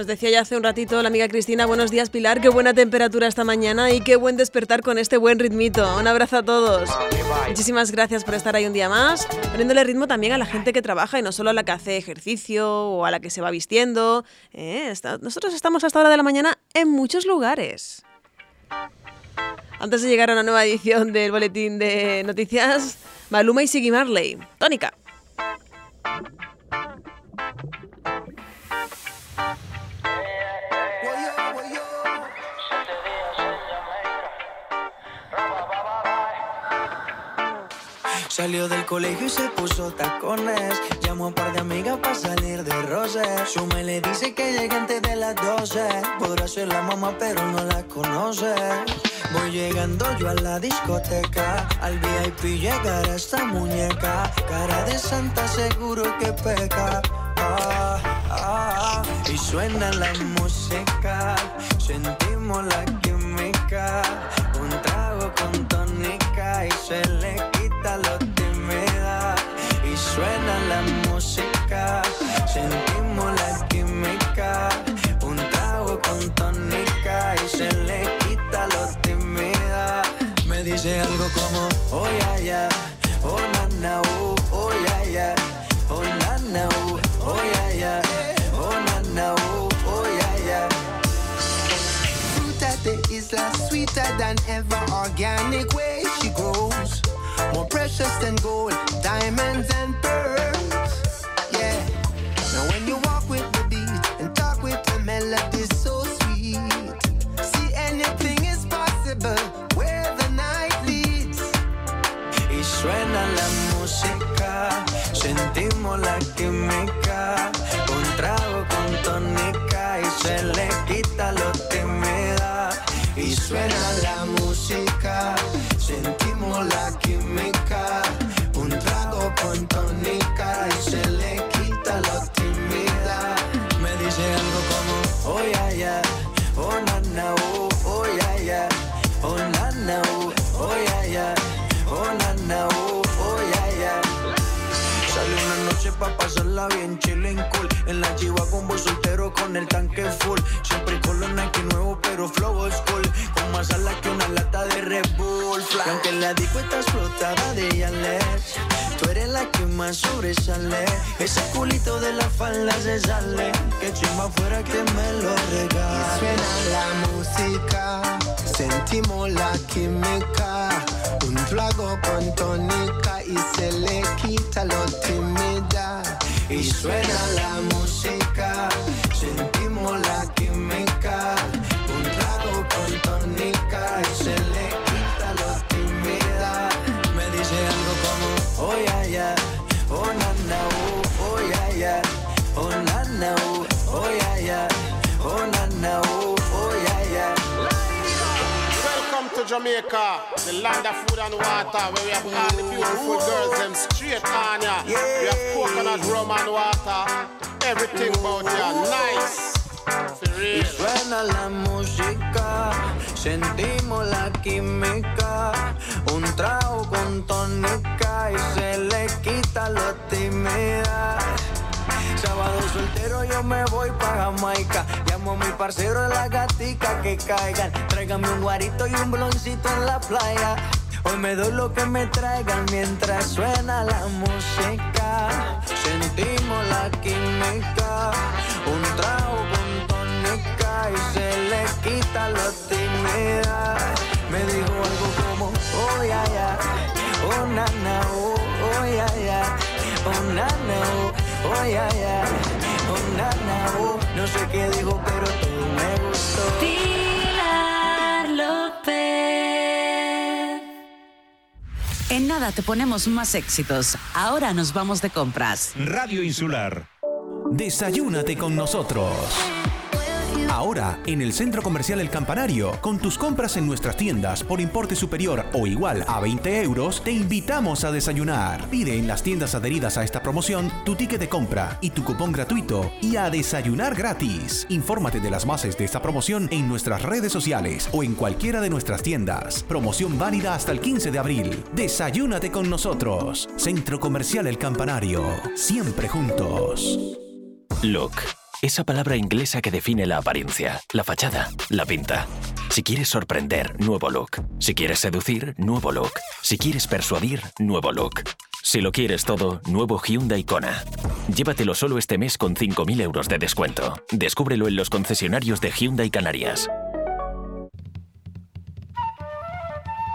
Nos decía ya hace un ratito la amiga Cristina, buenos días Pilar, qué buena temperatura esta mañana y qué buen despertar con este buen ritmito. Un abrazo a todos. Muchísimas gracias por estar ahí un día más, poniéndole ritmo también a la gente que trabaja y no solo a la que hace ejercicio o a la que se va vistiendo. Eh, está- nosotros estamos hasta hora de la mañana en muchos lugares. Antes de llegar a una nueva edición del boletín de noticias, Maluma y Siggy Marley. Tónica. Salió del colegio y se puso tacones. Llamó a un par de amigas para salir de roce. Su me le dice que llegue antes de las 12. Podrá ser la mamá, pero no la conoce. Voy llegando yo a la discoteca. Al VIP llegará esta muñeca. Cara de santa, seguro que peca. Ah, ah, y suena la música. Sentimos la química. Un trago con tónica y se le suena la música. Sentimos la química. Un trago con tónica y se le quita lo tímida. Me dice algo como, oh ya ya, oh na na, oh, oh ya ya, oh na na, oh, oh ya ya, oh na na, oh, oh ya ya. Fruit at the isla, sweeter than ever. Organic way she grows. More precious than gold, diamonds and pearls. Con voz soltero con el tanque full Siempre con los Nike nuevo pero flow old school Con más alas que una lata de Red Bull Fly. Y aunque la disco está explotada de Yales Tú eres la que más sobresale Ese culito de la falda se sale Que chimba fuera que me lo regale Suena la música, sentimos la química. Un trago con tónica y se le quita lo tímida. Y suena la música, sentimos la Jamaica, the land of food and water, where we have all the beautiful girls them straight on ya. We have coconut rum and water, everything about ya nice. Y suena la música, sentimos la química. Un trago con tónica y se le quita lo tímida. Sábado soltero yo me voy pa' Jamaica. Llamo a mi parcero de la gatica que caigan. Tráigame un guarito y un bloncito en la playa. Hoy me doy lo que me traigan mientras suena la música. Sentimos la química. Un trago con tónica y se le quita lo tímida. Me dijo algo como, oh ya ya, oh na na, oh, oh ya ya, oh na na, oh, oh ya ya, oh na na, oh. No sé qué dijo, pero todo me gustó. Pilar López. En nada te ponemos más éxitos. Ahora nos vamos de compras. Radio Insular. Desayúnate con nosotros. Ahora, en el Centro Comercial El Campanario, con tus compras en nuestras tiendas por importe superior o igual a 20 euros, te invitamos a desayunar. Pide en las tiendas adheridas a esta promoción tu ticket de compra y tu cupón gratuito y a desayunar gratis. Infórmate de las bases de esta promoción en nuestras redes sociales o en cualquiera de nuestras tiendas. Promoción válida hasta el 15 de abril. Desayúnate con nosotros. Centro Comercial El Campanario. Siempre juntos. Look. Esa palabra inglesa que define la apariencia, la fachada, la pinta. Si quieres sorprender, nuevo look. Si quieres seducir, nuevo look. Si quieres persuadir, nuevo look. Si lo quieres todo, nuevo Hyundai Kona. Llévatelo solo este mes con 5.000 euros de descuento. Descúbrelo en los concesionarios de Hyundai Canarias.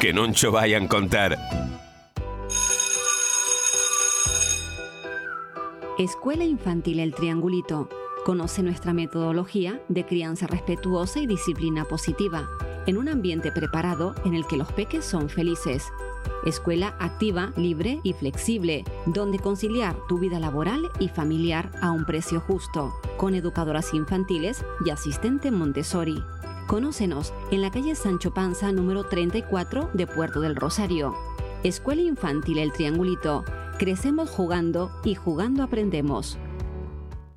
Que non vayan contar. Escuela Infantil El Triangulito. Conoce nuestra metodología de crianza respetuosa y disciplina positiva, en un ambiente preparado en el que los peques son felices. Escuela activa, libre y flexible, donde conciliar tu vida laboral y familiar a un precio justo, con educadoras infantiles y asistente Montessori. Conócenos en la calle Sancho Panza número 34 de Puerto del Rosario. Escuela Infantil El Triangulito. Crecemos jugando y jugando aprendemos.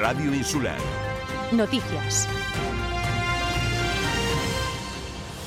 Radio Insular. Noticias.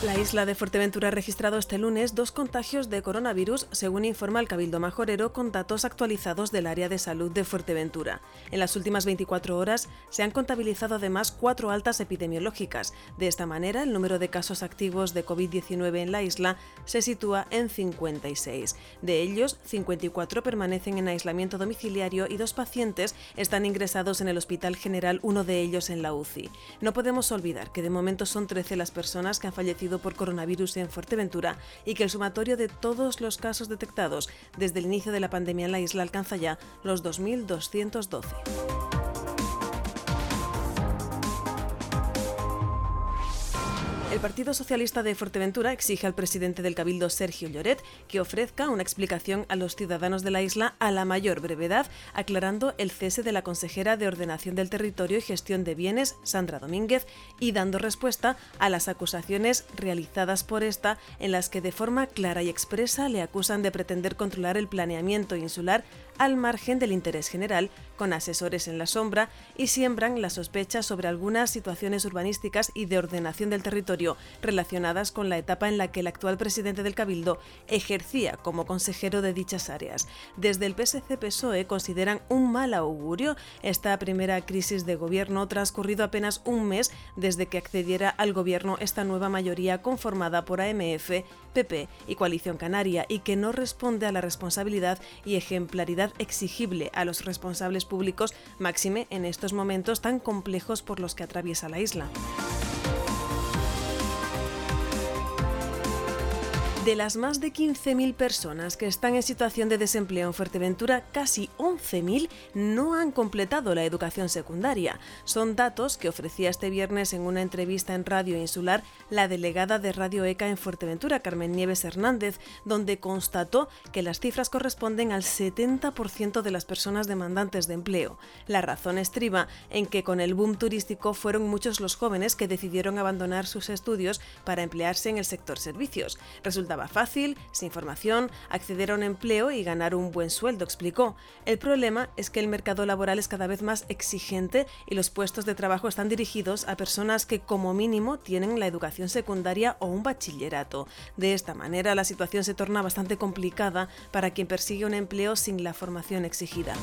La isla de Fuerteventura ha registrado este lunes dos contagios de coronavirus, según informa el Cabildo Majorero, con datos actualizados del área de salud de Fuerteventura. En las últimas 24 horas se han contabilizado además cuatro altas epidemiológicas. De esta manera, el número de casos activos de COVID-19 en la isla se sitúa en 56. De ellos, 54 permanecen en aislamiento domiciliario y dos pacientes están ingresados en el Hospital General, uno de ellos en la UCI. No podemos olvidar que de momento son 13 las personas que han fallecido por coronavirus en Fuerteventura y que el sumatorio de todos los casos detectados desde el inicio de la pandemia en la isla alcanza ya los 2.212. El Partido Socialista de Fuerteventura exige al presidente del Cabildo, Sergio Lloret, que ofrezca una explicación a los ciudadanos de la isla a la mayor brevedad, aclarando el cese de la consejera de Ordenación del Territorio y Gestión de Bienes, Sandra Domínguez, y dando respuesta a las acusaciones realizadas por esta, en las que de forma clara y expresa le acusan de pretender controlar el planeamiento insular al margen del interés general, con asesores en la sombra, y siembran la sospecha sobre algunas situaciones urbanísticas y de ordenación del territorio relacionadas con la etapa en la que el actual presidente del Cabildo ejercía como consejero de dichas áreas. Desde el PSC-PSOE consideran un mal augurio esta primera crisis de gobierno transcurrido apenas un mes desde que accediera al gobierno esta nueva mayoría conformada por AMF, PP y Coalición Canaria y que no responde a la responsabilidad y ejemplaridad exigible a los responsables públicos, máxime en estos momentos tan complejos por los que atraviesa la isla. De las más de 15.000 personas que están en situación de desempleo en Fuerteventura, casi 11.000 no han completado la educación secundaria. Son datos que ofrecía este viernes en una entrevista en Radio Insular la delegada de Radio ECA en Fuerteventura, Carmen Nieves Hernández, donde constató que las cifras corresponden al 70% de las personas demandantes de empleo. La razón estriba en que con el boom turístico fueron muchos los jóvenes que decidieron abandonar sus estudios para emplearse en el sector servicios. Resulta resultaba fácil, sin formación, acceder a un empleo y ganar un buen sueldo, explicó. El problema es que el mercado laboral es cada vez más exigente y los puestos de trabajo están dirigidos a personas que como mínimo tienen la educación secundaria o un bachillerato. De esta manera la situación se torna bastante complicada para quien persigue un empleo sin la formación exigida.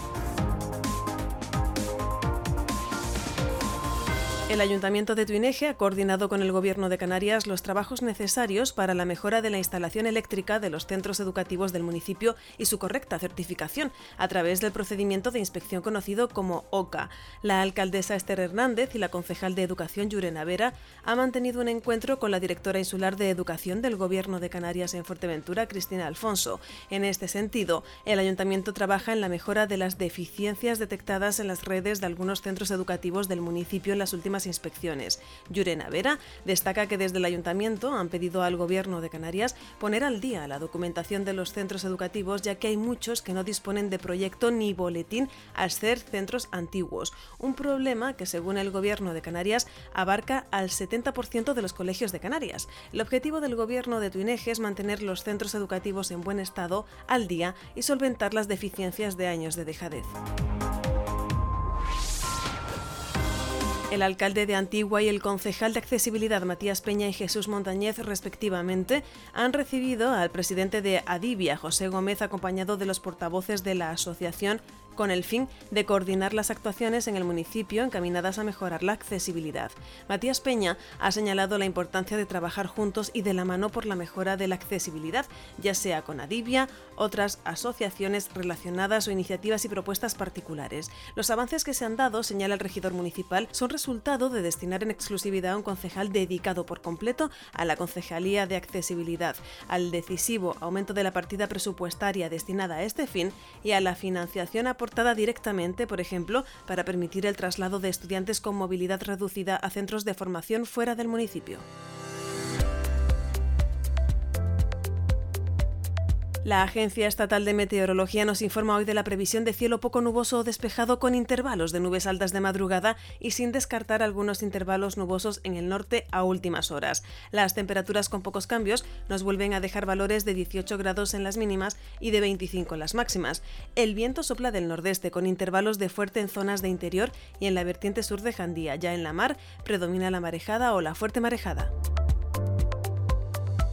El Ayuntamiento de Tuineje ha coordinado con el Gobierno de Canarias los trabajos necesarios para la mejora de la instalación eléctrica de los centros educativos del municipio y su correcta certificación a través del procedimiento de inspección conocido como OCA. La alcaldesa Esther Hernández y la concejal de Educación Yurena Vera han mantenido un encuentro con la directora insular de Educación del Gobierno de Canarias en Fuerteventura, Cristina Alfonso. En este sentido, el Ayuntamiento trabaja en la mejora de las deficiencias detectadas en las redes de algunos centros educativos del municipio en las últimas inspecciones. Yurena Vera destaca que desde el ayuntamiento han pedido al gobierno de Canarias poner al día la documentación de los centros educativos ya que hay muchos que no disponen de proyecto ni boletín al ser centros antiguos. Un problema que según el gobierno de Canarias abarca al 70% de los colegios de Canarias. El objetivo del gobierno de Tuineje es mantener los centros educativos en buen estado al día y solventar las deficiencias de años de dejadez. El alcalde de Antigua y el concejal de accesibilidad Matías Peña y Jesús Montañez, respectivamente, han recibido al presidente de Adivia, José Gómez, acompañado de los portavoces de la asociación con el fin de coordinar las actuaciones en el municipio encaminadas a mejorar la accesibilidad. Matías Peña ha señalado la importancia de trabajar juntos y de la mano por la mejora de la accesibilidad, ya sea con Adivia, otras asociaciones relacionadas o iniciativas y propuestas particulares. Los avances que se han dado, señala el regidor municipal, son resultado de destinar en exclusividad a un concejal dedicado por completo a la Concejalía de Accesibilidad, al decisivo aumento de la partida presupuestaria destinada a este fin y a la financiación aportada directamente, por ejemplo, para permitir el traslado de estudiantes con movilidad reducida a centros de formación fuera del municipio. La Agencia Estatal de Meteorología nos informa hoy de la previsión de cielo poco nuboso o despejado con intervalos de nubes altas de madrugada y sin descartar algunos intervalos nubosos en el norte a últimas horas. Las temperaturas con pocos cambios nos vuelven a dejar valores de 18 grados en las mínimas y de 25 en las máximas. El viento sopla del nordeste con intervalos de fuerte en zonas de interior y en la vertiente sur de Jandía. Ya en la mar predomina la marejada o la fuerte marejada.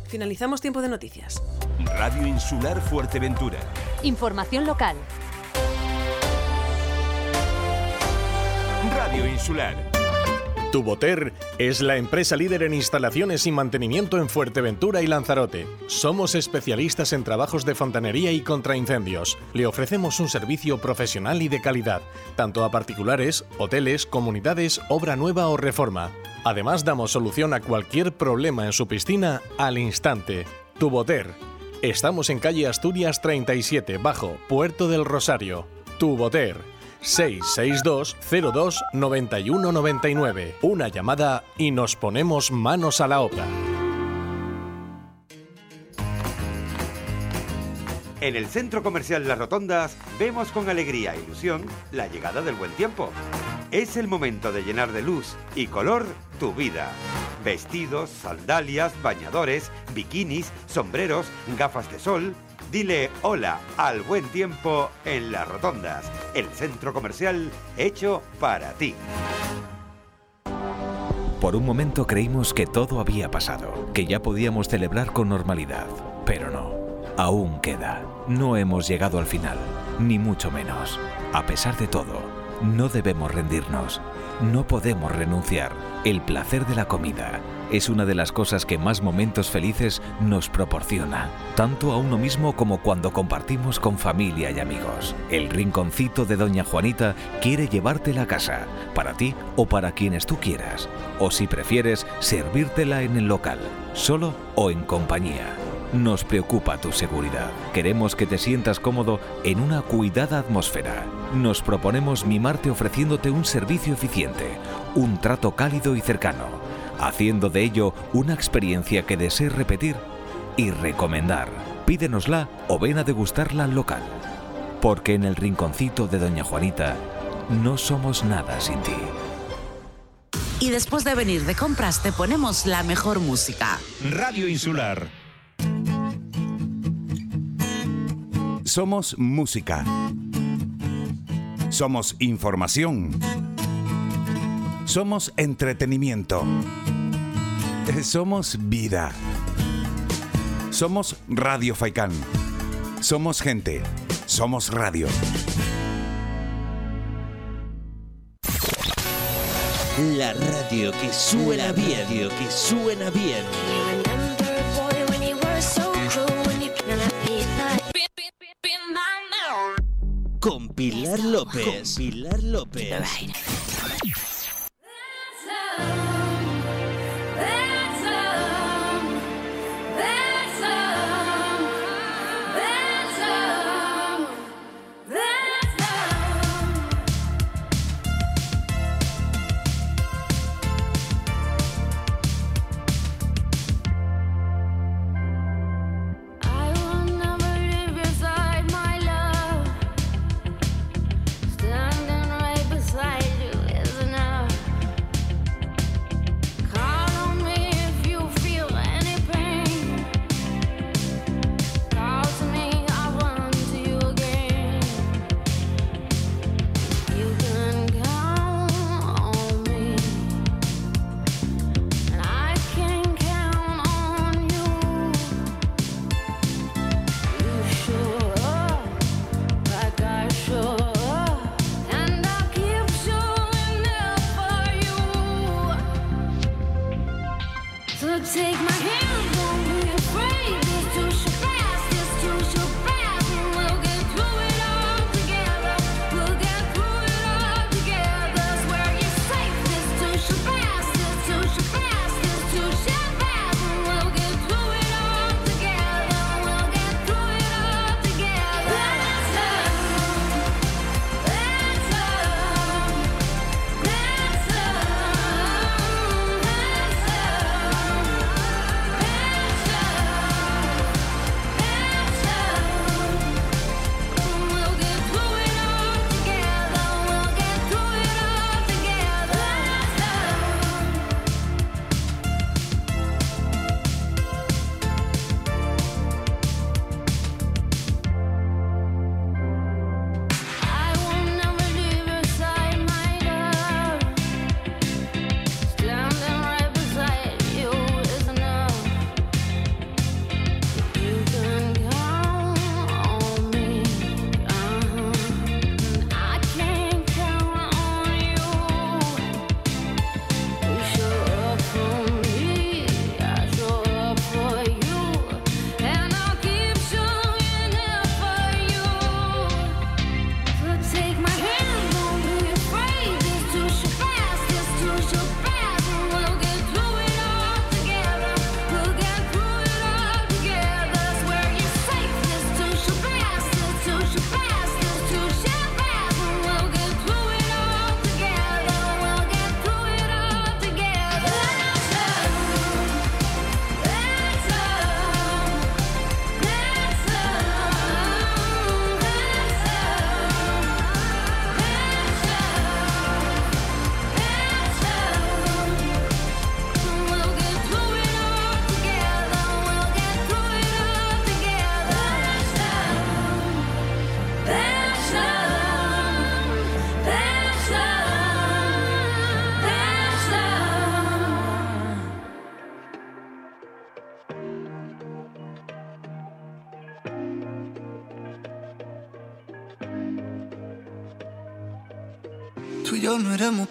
Finalizamos tiempo de noticias. Radio Insular Fuerteventura. Información local. Radio Insular. Tuboter es la empresa líder en instalaciones y mantenimiento en Fuerteventura y Lanzarote. Somos especialistas en trabajos de fontanería y contra incendios. Le ofrecemos un servicio profesional y de calidad, tanto a particulares, hoteles, comunidades, obra nueva o reforma. Además damos solución a cualquier problema en su piscina al instante. Tuboter. Estamos en calle Asturias 37, bajo Puerto del Rosario. Tuboter. 662 02 91 99. Una llamada y nos ponemos manos a la obra. En el Centro Comercial Las Rotondas vemos con alegría e ilusión la llegada del buen tiempo. Es el momento de llenar de luz y color tu vida. Vestidos, sandalias, bañadores, bikinis, sombreros, gafas de sol. Dile hola al buen tiempo en Las Rotondas, el centro comercial hecho para ti. Por un momento creímos que todo había pasado, que ya podíamos celebrar con normalidad, pero no. Aún queda. No hemos llegado al final, ni mucho menos. A pesar de todo, no debemos rendirnos. No podemos renunciar. El placer de la comida es una de las cosas que más momentos felices nos proporciona, tanto a uno mismo como cuando compartimos con familia y amigos. El rinconcito de Doña Juanita quiere llevártela a casa, para ti o para quienes tú quieras, o si prefieres, servírtela en el local, solo o en compañía. Nos preocupa tu seguridad. Queremos que te sientas cómodo en una cuidada atmósfera. Nos proponemos mimarte ofreciéndote un servicio eficiente, un trato cálido y cercano, haciendo de ello una experiencia que desees repetir y recomendar. Pídenosla o ven a degustarla al local. Porque en el rinconcito de Doña Juanita no somos nada sin ti. Y después de venir de compras te ponemos la mejor música. Radio Insular. Somos música. Somos información. Somos entretenimiento. Somos vida. Somos Radio Faikán. Somos gente. Somos radio. La radio que suena bien, radio que suena bien. López. Con Pilar López.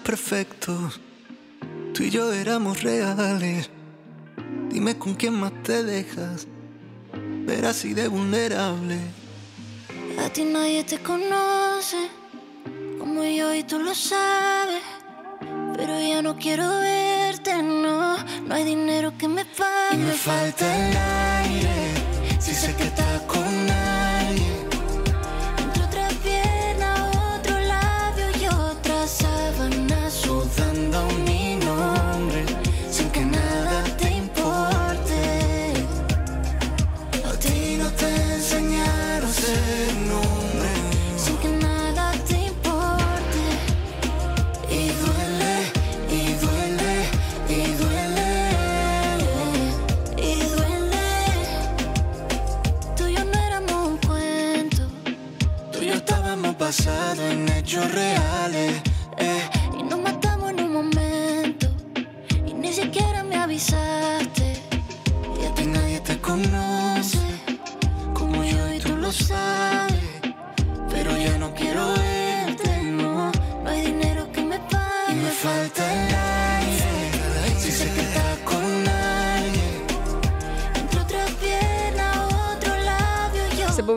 perfectos, tú y yo éramos reales. Dime con quién más te dejas, ver así de vulnerable. A ti nadie te conoce, como yo y tú lo sabes. Pero ya no quiero verte, no. No hay dinero que me pague. Y me falta el aire, si sé que estás con nadie.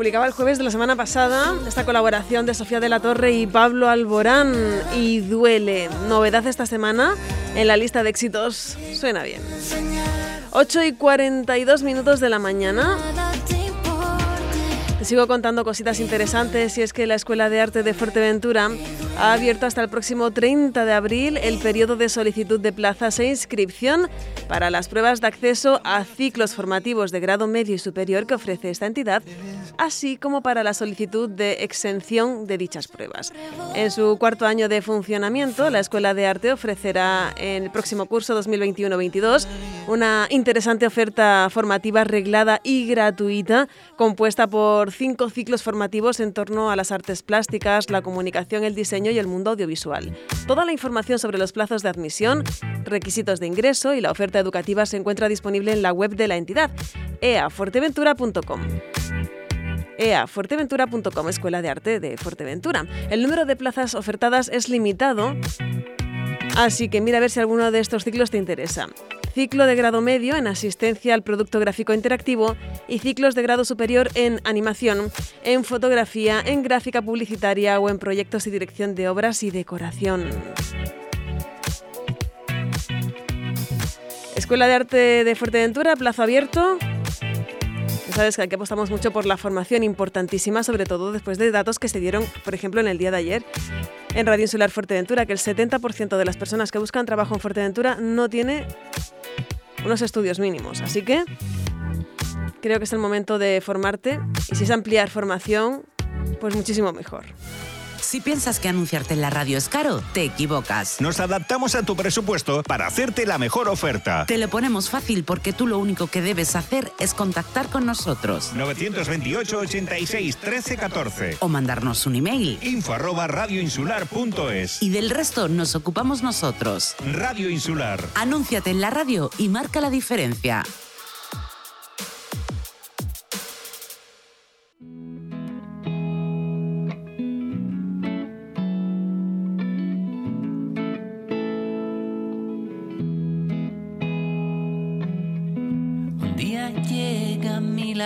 Publicaba el jueves de la semana pasada esta colaboración de Sofía de la Torre y Pablo Alborán y duele. Novedad esta semana en la lista de éxitos. Suena bien. 8 y 42 minutos de la mañana. Te sigo contando cositas interesantes y es que la Escuela de Arte de Fuerteventura ha abierto hasta el próximo 30 de abril el periodo de solicitud de plazas e inscripción para las pruebas de acceso a ciclos formativos de grado medio y superior que ofrece esta entidad, así como para la solicitud de exención de dichas pruebas. En su cuarto año de funcionamiento, la Escuela de Arte ofrecerá en el próximo curso 2021-22 una interesante oferta formativa reglada y gratuita compuesta por cinco ciclos formativos en torno a las artes plásticas, la comunicación, el diseño y el mundo audiovisual. Toda la información sobre los plazos de admisión, requisitos de ingreso y la oferta educativa se encuentra disponible en la web de la entidad, eaforteventura.com eafuerteventura.com, Escuela de Arte de Fuerteventura. El número de plazas ofertadas es limitado, así que mira a ver si alguno de estos ciclos te interesa. Ciclo de grado medio en asistencia al producto gráfico interactivo y ciclos de grado superior en animación, en fotografía, en gráfica publicitaria o en proyectos y dirección de obras y decoración. Escuela de Arte de Fuerteventura, plazo abierto. Sabes que aquí apostamos mucho por la formación importantísima, sobre todo después de datos que se dieron, por ejemplo, en el día de ayer en Radio Insular Fuerteventura, que el 70% de las personas que buscan trabajo en Fuerteventura no tiene unos estudios mínimos. Así que creo que es el momento de formarte y si es ampliar formación, pues muchísimo mejor. Si piensas que anunciarte en la radio es caro, te equivocas. Nos adaptamos a tu presupuesto para hacerte la mejor oferta. Te lo ponemos fácil porque tú lo único que debes hacer es contactar con nosotros. 928 86 13 14 O mandarnos un email. Info arroba radioinsular.es Y del resto nos ocupamos nosotros. Radio Insular. Anúnciate en la radio y marca la diferencia.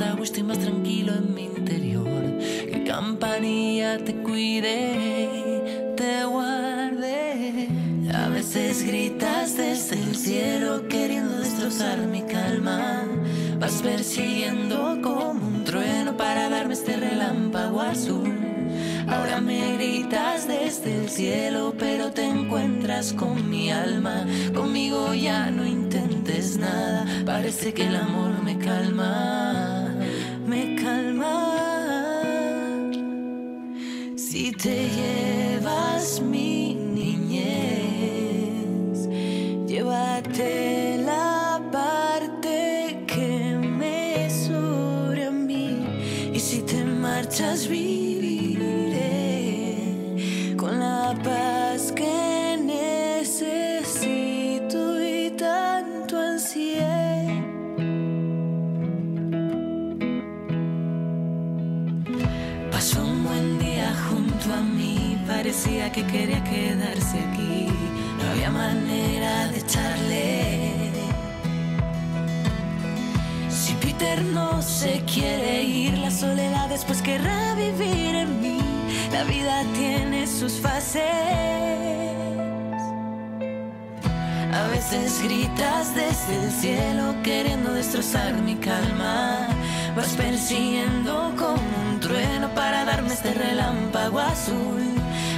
Más más tranquilo en mi interior. Que campanilla te cuide, te guarde. A veces gritas desde el cielo queriendo destrozar mi calma. Vas persiguiendo como un trueno para darme este relámpago azul. Ahora me gritas desde el cielo, pero te encuentras con mi alma. Conmigo ya no intentes nada, parece que el amor me calma, me calma. Si te llevas mi se quiere ir, la soledad después querrá vivir en mí. La vida tiene sus fases. A veces gritas desde el cielo queriendo destrozar mi calma. Vas persiguiendo como un trueno para darme este relámpago azul.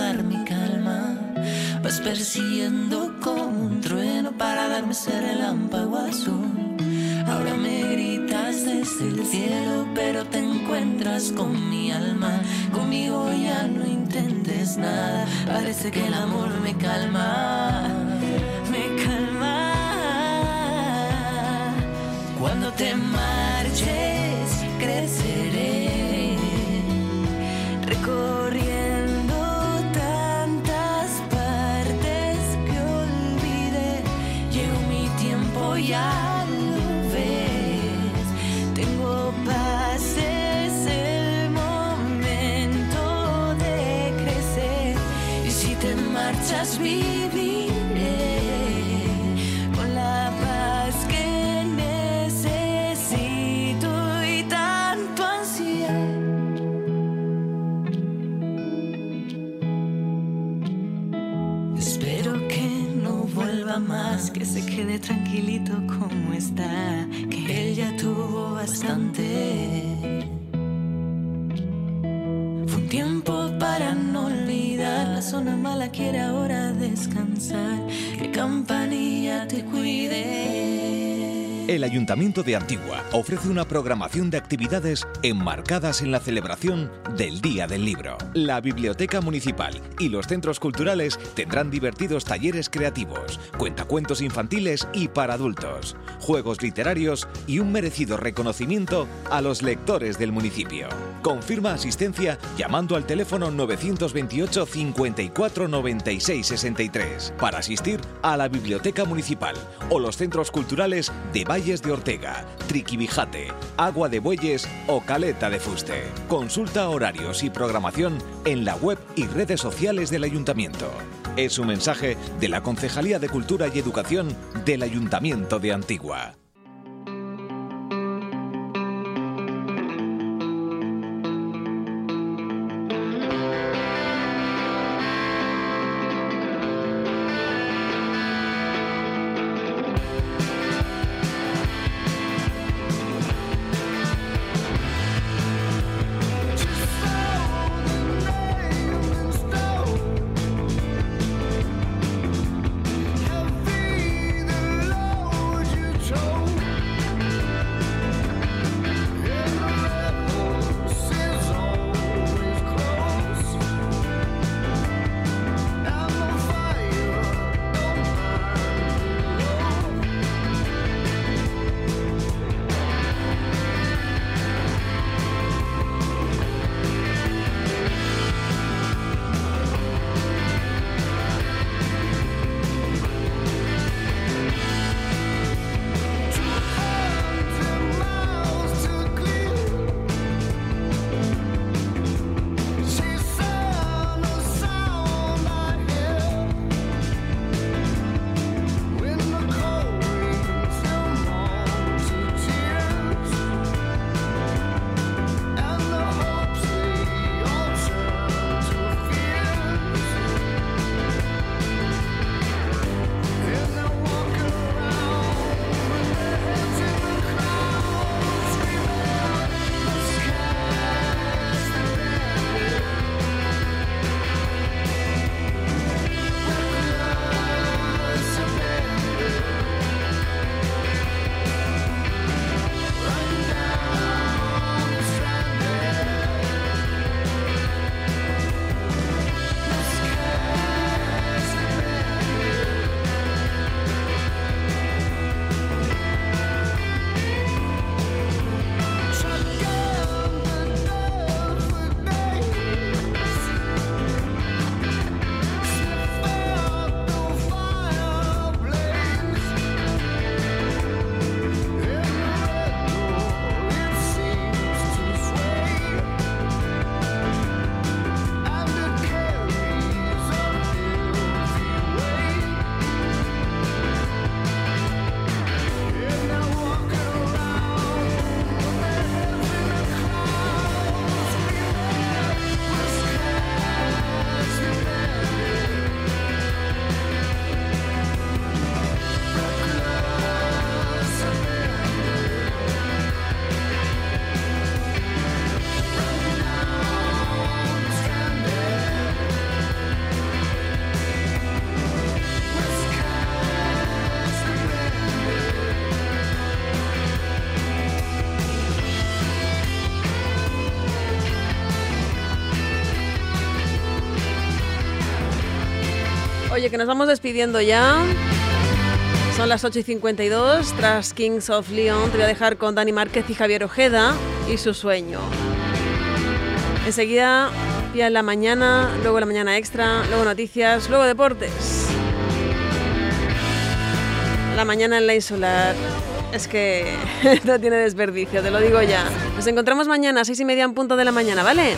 Mi calma. Vas persiguiendo como un trueno para darme ese relámpago azul. Ahora me gritas desde el cielo, pero te encuentras con mi alma. Conmigo ya no intentes nada. Parece que el amor me calma. Me calma. Cuando te marches, quiere ahora descansar, que campanilla te cuide. El Ayuntamiento de Antigua ofrece una programación de actividades enmarcadas en la celebración del Día del Libro. La Biblioteca Municipal y los centros culturales tendrán divertidos talleres creativos, cuentacuentos infantiles y para adultos, juegos literarios y un merecido reconocimiento a los lectores del municipio. Confirma asistencia llamando al teléfono 928 54 96 63 para asistir a la Biblioteca Municipal o los centros culturales de De Ortega, Triquibijate, Agua de Bueyes o Caleta de Fuste. Consulta horarios y programación en la web y redes sociales del Ayuntamiento. Es un mensaje de la Concejalía de Cultura y Educación del Ayuntamiento de Antigua. Que nos vamos despidiendo ya. Son las 8 y 52. Tras Kings of Leon, te voy a dejar con Dani Márquez y Javier Ojeda y su sueño. Enseguida, ya en la mañana, luego la mañana extra, luego noticias, luego deportes. La mañana en la insular. Es que no tiene desperdicio, te lo digo ya. Nos encontramos mañana a seis y media en punto de la mañana, ¿vale?